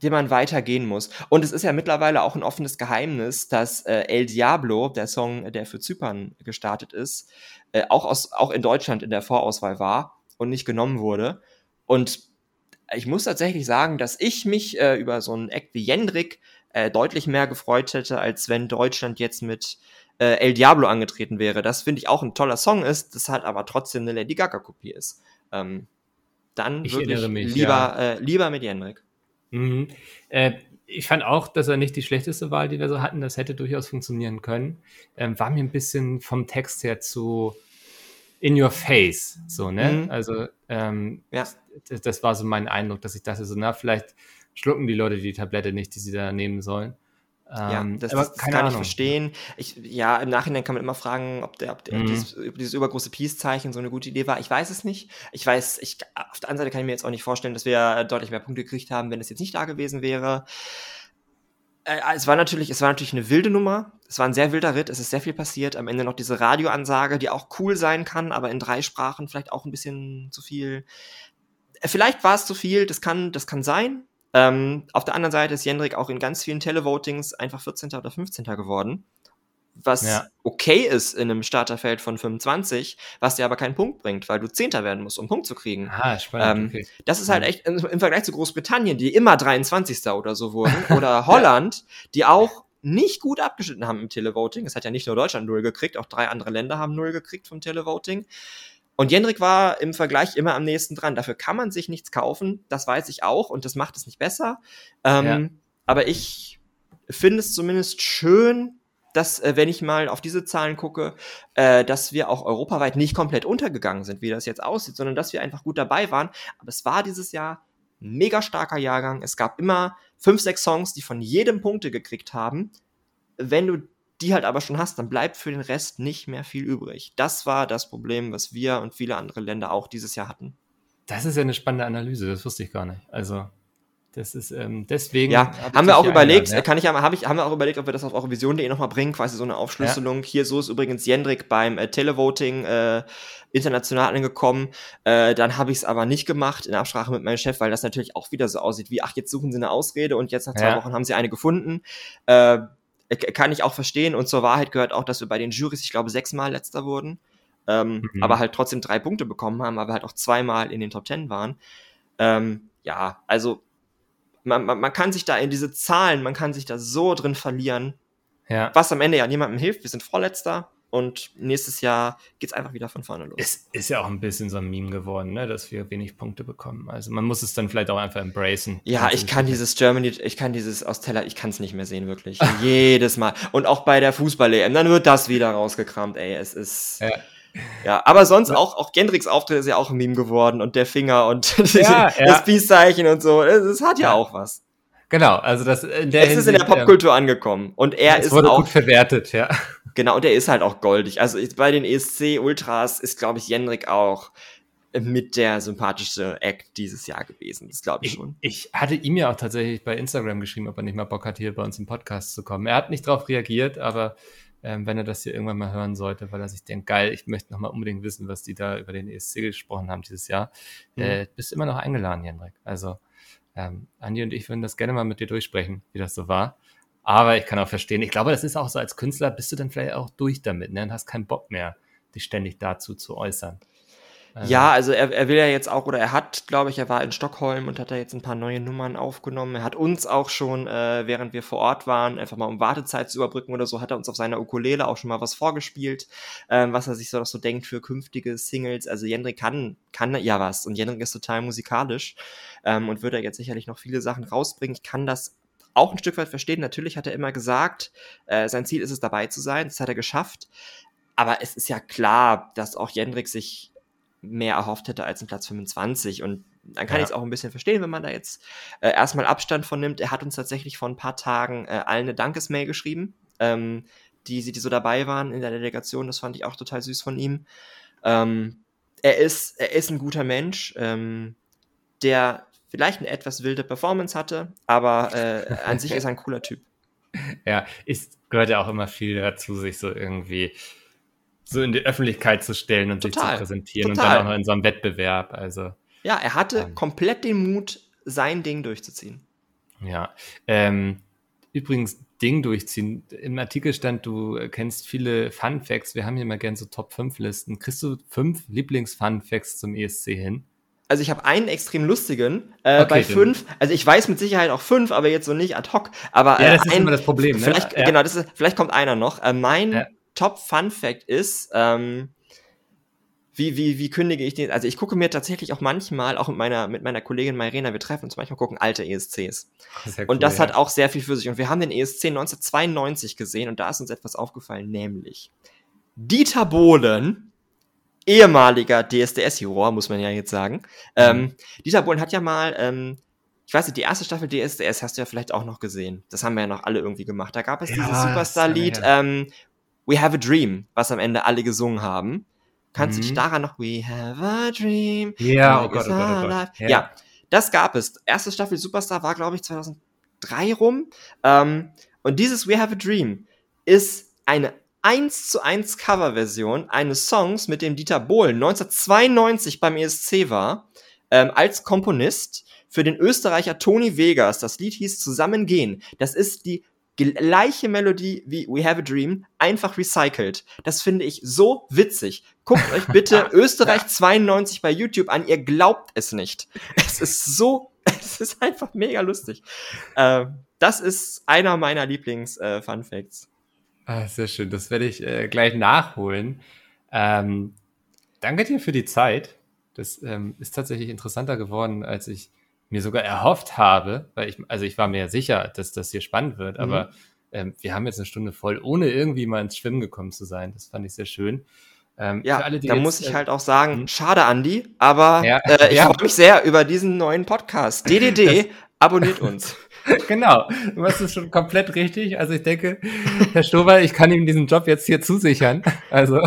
B: den man weitergehen muss. Und es ist ja mittlerweile auch ein offenes Geheimnis, dass äh, El Diablo, der Song, der für Zypern gestartet ist, äh, auch, aus, auch in Deutschland in der Vorauswahl war und nicht genommen wurde. Und ich muss tatsächlich sagen, dass ich mich äh, über so einen Act wie Jendrik äh, deutlich mehr gefreut hätte, als wenn Deutschland jetzt mit äh, El Diablo angetreten wäre. Das finde ich auch ein toller Song ist, das halt aber trotzdem eine Lady Gaga-Kopie ist. Ähm, dann ich wirklich mich, lieber, ja. äh, lieber mit Jendrik.
A: Mhm. Äh, ich fand auch, dass er nicht die schlechteste Wahl, die wir so hatten. Das hätte durchaus funktionieren können. Ähm, war mir ein bisschen vom Text her zu in your face, so, ne? Mhm. Also, ähm, ja. das, das, war so mein Eindruck, dass ich dachte, so, na, vielleicht schlucken die Leute die Tablette nicht, die sie da nehmen sollen.
B: ja, ähm, das, das kann Ahnung. ich verstehen. Ich, ja, im Nachhinein kann man immer fragen, ob, der, ob, der, mhm. dieses, dieses, übergroße Peace-Zeichen so eine gute Idee war. Ich weiß es nicht. Ich weiß, ich, auf der anderen Seite kann ich mir jetzt auch nicht vorstellen, dass wir deutlich mehr Punkte gekriegt haben, wenn es jetzt nicht da gewesen wäre. Äh, es war natürlich, es war natürlich eine wilde Nummer. Es war ein sehr wilder Ritt. Es ist sehr viel passiert. Am Ende noch diese Radioansage, die auch cool sein kann, aber in drei Sprachen vielleicht auch ein bisschen zu viel. Äh, vielleicht war es zu viel. Das kann, das kann sein. Ähm, auf der anderen Seite ist Jendrik auch in ganz vielen Televotings einfach 14. oder 15. geworden was ja. okay ist in einem Starterfeld von 25, was dir aber keinen Punkt bringt, weil du Zehnter werden musst, um einen Punkt zu kriegen. Ah, spannend. Ähm, okay. Das ist halt echt im, Vergleich zu Großbritannien, die immer 23. oder so wurden, oder Holland, die auch nicht gut abgeschnitten haben im Televoting. Es hat ja nicht nur Deutschland null gekriegt, auch drei andere Länder haben null gekriegt vom Televoting. Und Jendrik war im Vergleich immer am nächsten dran. Dafür kann man sich nichts kaufen, das weiß ich auch und das macht es nicht besser. Ähm, ja. Aber ich finde es zumindest schön, dass, äh, wenn ich mal auf diese Zahlen gucke, äh, dass wir auch europaweit nicht komplett untergegangen sind, wie das jetzt aussieht, sondern dass wir einfach gut dabei waren. Aber es war dieses Jahr ein mega starker Jahrgang. Es gab immer fünf, sechs Songs, die von jedem Punkte gekriegt haben. Wenn du die halt aber schon hast, dann bleibt für den Rest nicht mehr viel übrig. Das war das Problem, was wir und viele andere Länder auch dieses Jahr hatten.
A: Das ist ja eine spannende Analyse, das wusste ich gar nicht. Also das ist ähm, deswegen.
B: Ja, haben wir auch überlegt, ja. kann ich, hab ich, haben wir auch überlegt, ob wir das auf eure Vision.de nochmal bringen, quasi so eine Aufschlüsselung. Ja. Hier, so ist übrigens Jendrik beim äh, Televoting äh, international angekommen. Äh, dann habe ich es aber nicht gemacht in Absprache mit meinem Chef, weil das natürlich auch wieder so aussieht wie, ach, jetzt suchen sie eine Ausrede und jetzt nach zwei ja. Wochen haben sie eine gefunden. Äh, kann ich auch verstehen. Und zur Wahrheit gehört auch, dass wir bei den Jurys, ich glaube, sechsmal letzter wurden. ähm, mhm. aber halt trotzdem drei Punkte bekommen haben, aber halt auch zweimal in den Top Ten waren. Ähm, ja, also man, man, man kann sich da in diese Zahlen, man kann sich da so drin verlieren, ja. was am Ende ja niemandem hilft. Wir sind Vorletzter, und nächstes Jahr geht's einfach wieder von vorne los.
A: Es ist ja auch ein bisschen so ein Meme geworden, ne, dass wir wenig Punkte bekommen. Also man muss es dann vielleicht auch einfach embracen.
B: Ja, ich kann dieses Germany, ich kann dieses aus Teller, ich kann es nicht mehr sehen, wirklich. Jedes Mal. Und auch bei der Fußball-EM, dann wird das wieder rausgekramt, ey. Es ist. Ja. Ja, aber sonst auch, auch Gendricks Auftritt ist ja auch ein Meme geworden und der Finger und ja, das. Peace-Zeichen und so. Es, hat ja, auch was.
A: Genau, also das in
B: der Es ist in der Popkultur angekommen und er ist
A: wurde auch gut verwertet, ja.
B: Genau, und er ist halt auch goldig. Also bei den ESC Ultras ist, glaube ich, Jendrik auch mit der sympathischste Act dieses Jahr gewesen. Das glaube ich,
A: ich
B: schon.
A: Ich hatte ihm ja auch tatsächlich bei Instagram geschrieben, ob er nicht mal Bock hat, hier bei uns im Podcast zu kommen. Er hat nicht darauf reagiert, aber ähm, wenn er das hier irgendwann mal hören sollte, weil er sich denkt, geil, ich möchte noch mal unbedingt wissen, was die da über den ESC gesprochen haben dieses Jahr, mhm. äh, bist immer noch eingeladen, Jendrik. Also ähm, Andi und ich würden das gerne mal mit dir durchsprechen, wie das so war. Aber ich kann auch verstehen, ich glaube, das ist auch so, als Künstler bist du dann vielleicht auch durch damit ne? und hast keinen Bock mehr, dich ständig dazu zu äußern.
B: Also. Ja, also er, er will ja jetzt auch, oder er hat, glaube ich, er war in Stockholm und hat da jetzt ein paar neue Nummern aufgenommen. Er hat uns auch schon, äh, während wir vor Ort waren, einfach mal um Wartezeit zu überbrücken oder so, hat er uns auf seiner Ukulele auch schon mal was vorgespielt, ähm, was er sich so, so denkt für künftige Singles. Also Jendrik kann, kann ja was und Jendrik ist total musikalisch ähm, und würde jetzt sicherlich noch viele Sachen rausbringen. Ich kann das auch ein Stück weit verstehen. Natürlich hat er immer gesagt, äh, sein Ziel ist es, dabei zu sein. Das hat er geschafft. Aber es ist ja klar, dass auch Jendrik sich mehr erhofft hätte als ein Platz 25. Und dann kann ja. ich es auch ein bisschen verstehen, wenn man da jetzt äh, erstmal Abstand von nimmt. Er hat uns tatsächlich vor ein paar Tagen äh, allen eine Dankesmail geschrieben, ähm, die, die so dabei waren in der Delegation. Das fand ich auch total süß von ihm. Ähm, er, ist, er ist ein guter Mensch, ähm, der vielleicht eine etwas wilde Performance hatte, aber äh, an sich ist er ein cooler Typ.
A: Ja, ist, gehört ja auch immer viel dazu, sich so irgendwie so in die Öffentlichkeit zu stellen und total, sich zu präsentieren total. und dann auch noch in so einem Wettbewerb. Also,
B: ja, er hatte ähm, komplett den Mut, sein Ding durchzuziehen.
A: Ja, ähm, übrigens Ding durchziehen. Im Artikel stand, du kennst viele Fun Facts. Wir haben hier mal gern so Top 5 Listen. Kriegst du fünf Lieblings-Fun Facts zum ESC hin?
B: also ich habe einen extrem lustigen äh, okay, bei fünf. Also ich weiß mit Sicherheit auch fünf, aber jetzt so nicht ad hoc. Aber
A: äh, ja, das ist ein, immer das Problem. Ne?
B: Vielleicht ja. genau, das ist, vielleicht kommt einer noch. Äh, mein ja. Top Fun Fact ist, ähm, wie, wie, wie kündige ich den? Also ich gucke mir tatsächlich auch manchmal, auch mit meiner, mit meiner Kollegin Mairena, wir treffen uns manchmal gucken alte ESCs. Cool, und das ja. hat auch sehr viel für sich. Und wir haben den ESC 1992 gesehen und da ist uns etwas aufgefallen, nämlich Dieter Bohlen ehemaliger DSDS-Juror, muss man ja jetzt sagen. Mhm. Ähm, Dieter Bohlen hat ja mal, ähm, ich weiß nicht, die erste Staffel DSDS hast du ja vielleicht auch noch gesehen. Das haben wir ja noch alle irgendwie gemacht. Da gab es ja, dieses Superstar-Lied ja. ähm, We Have a Dream, was am Ende alle gesungen haben. Kannst mhm. du dich mhm. daran noch We Have a Dream?
A: Ja, oh Gott, oh Gott, oh Gott.
B: Ja. ja. das gab es. Erste Staffel Superstar war, glaube ich, 2003 rum. Ähm, und dieses We Have a Dream ist eine 1 zu 1 Coverversion eines Songs, mit dem Dieter Bohlen 1992 beim ESC war, ähm, als Komponist für den Österreicher Toni Vegas. Das Lied hieß Zusammengehen. Das ist die gleiche Melodie wie We Have a Dream, einfach recycelt. Das finde ich so witzig. Guckt euch bitte Österreich 92 bei YouTube an. Ihr glaubt es nicht. Es ist so, es ist einfach mega lustig. Äh, das ist einer meiner Lieblings-Fun äh.
A: Ah, sehr schön. Das werde ich äh, gleich nachholen. Ähm, danke dir für die Zeit. Das ähm, ist tatsächlich interessanter geworden, als ich mir sogar erhofft habe, weil ich, also ich war mir sicher, dass das hier spannend wird, mhm. aber ähm, wir haben jetzt eine Stunde voll, ohne irgendwie mal ins Schwimmen gekommen zu sein. Das fand ich sehr schön.
B: Ähm, ja, alle, da jetzt, muss ich äh, halt auch sagen, hm? schade, Andi, aber ja, äh, ich ja. freue mich sehr über diesen neuen Podcast. DDD, abonniert uns.
A: genau, du machst es schon komplett richtig. Also ich denke, Herr Stober, ich kann ihm diesen Job jetzt hier zusichern. Also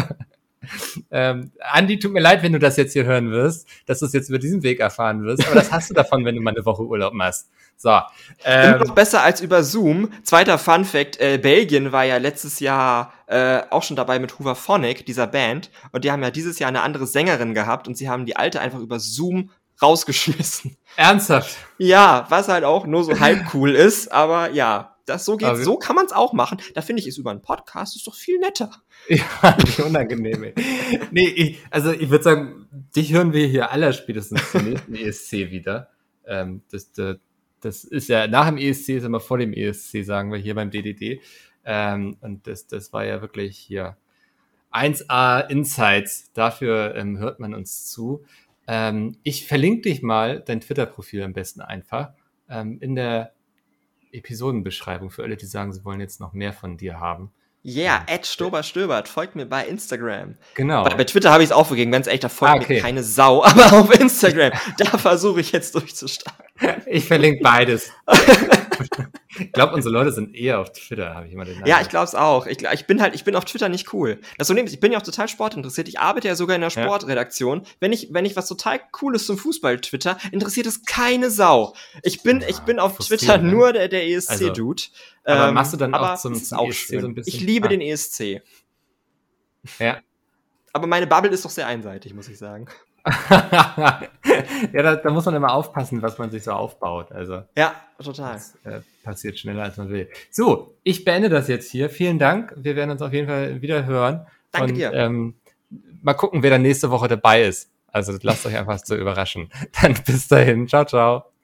A: ähm, Andi, tut mir leid, wenn du das jetzt hier hören wirst, dass du es jetzt über diesen Weg erfahren wirst, aber das hast du davon, wenn du mal eine Woche Urlaub machst. So.
B: Ähm, noch besser als über Zoom. Zweiter Fun Fact, äh, Belgien war ja letztes Jahr äh, auch schon dabei mit Hoover Phonic, dieser Band, und die haben ja dieses Jahr eine andere Sängerin gehabt und sie haben die alte einfach über Zoom rausgeschmissen.
A: Ernsthaft?
B: Ja, was halt auch nur so halb cool ist, aber ja, Das so geht, so kann man es auch machen. Da finde ich, ist über einen Podcast ist doch viel netter.
A: Ja, nicht unangenehm. Nee, ich, also ich würde sagen, dich hören wir hier aller spätestens zum nächsten ESC wieder. Ähm, das, das, das ist ja nach dem ESC, ist immer vor dem ESC, sagen wir hier beim DDD. Ähm, und das, das war ja wirklich hier 1A Insights. Dafür ähm, hört man uns zu. Ähm, ich verlinke dich mal, dein Twitter-Profil am besten einfach, ähm, in der Episodenbeschreibung für alle, die sagen, sie wollen jetzt noch mehr von dir haben.
B: Yeah, Ed Stober Stöbert, folgt mir bei Instagram.
A: Genau.
B: Bei, bei Twitter habe ich es aufgegeben, ganz ehrlich, da folgt ah, okay. mir keine Sau, aber auf Instagram, da versuche ich jetzt durchzustarten.
A: Ich verlinke beides. ich glaube, unsere Leute sind eher auf Twitter, habe ich immer den
B: Namen. Ja, ich glaube es auch. Ich, ich, bin halt, ich bin auf Twitter nicht cool. Das Problem ist, ich bin ja auch total sportinteressiert. Ich arbeite ja sogar in der Sportredaktion. Ja. Wenn ich, wenn ich was total Cooles zum Fußball twitter, interessiert es keine Sau. Ich bin, ja, ich bin auf Twitter ne? nur der, der ESC-Dude.
A: Also, aber ähm, machst du dann auch zum, zum
B: auch ESC so ein bisschen? Ich liebe ah. den ESC.
A: Ja.
B: Aber meine Bubble ist doch sehr einseitig, muss ich sagen.
A: Ja, da, da, muss man immer aufpassen, was man sich so aufbaut. Also
B: ja, total.
A: Das äh, passiert schneller, als man will. So, ich beende das jetzt hier. Vielen Dank. Wir werden uns auf jeden Fall wieder hören.
B: Danke Und, dir.
A: Ähm, mal gucken, wer dann nächste Woche dabei ist. Also lasst euch einfach so überraschen. Dann bis dahin. Ciao, ciao.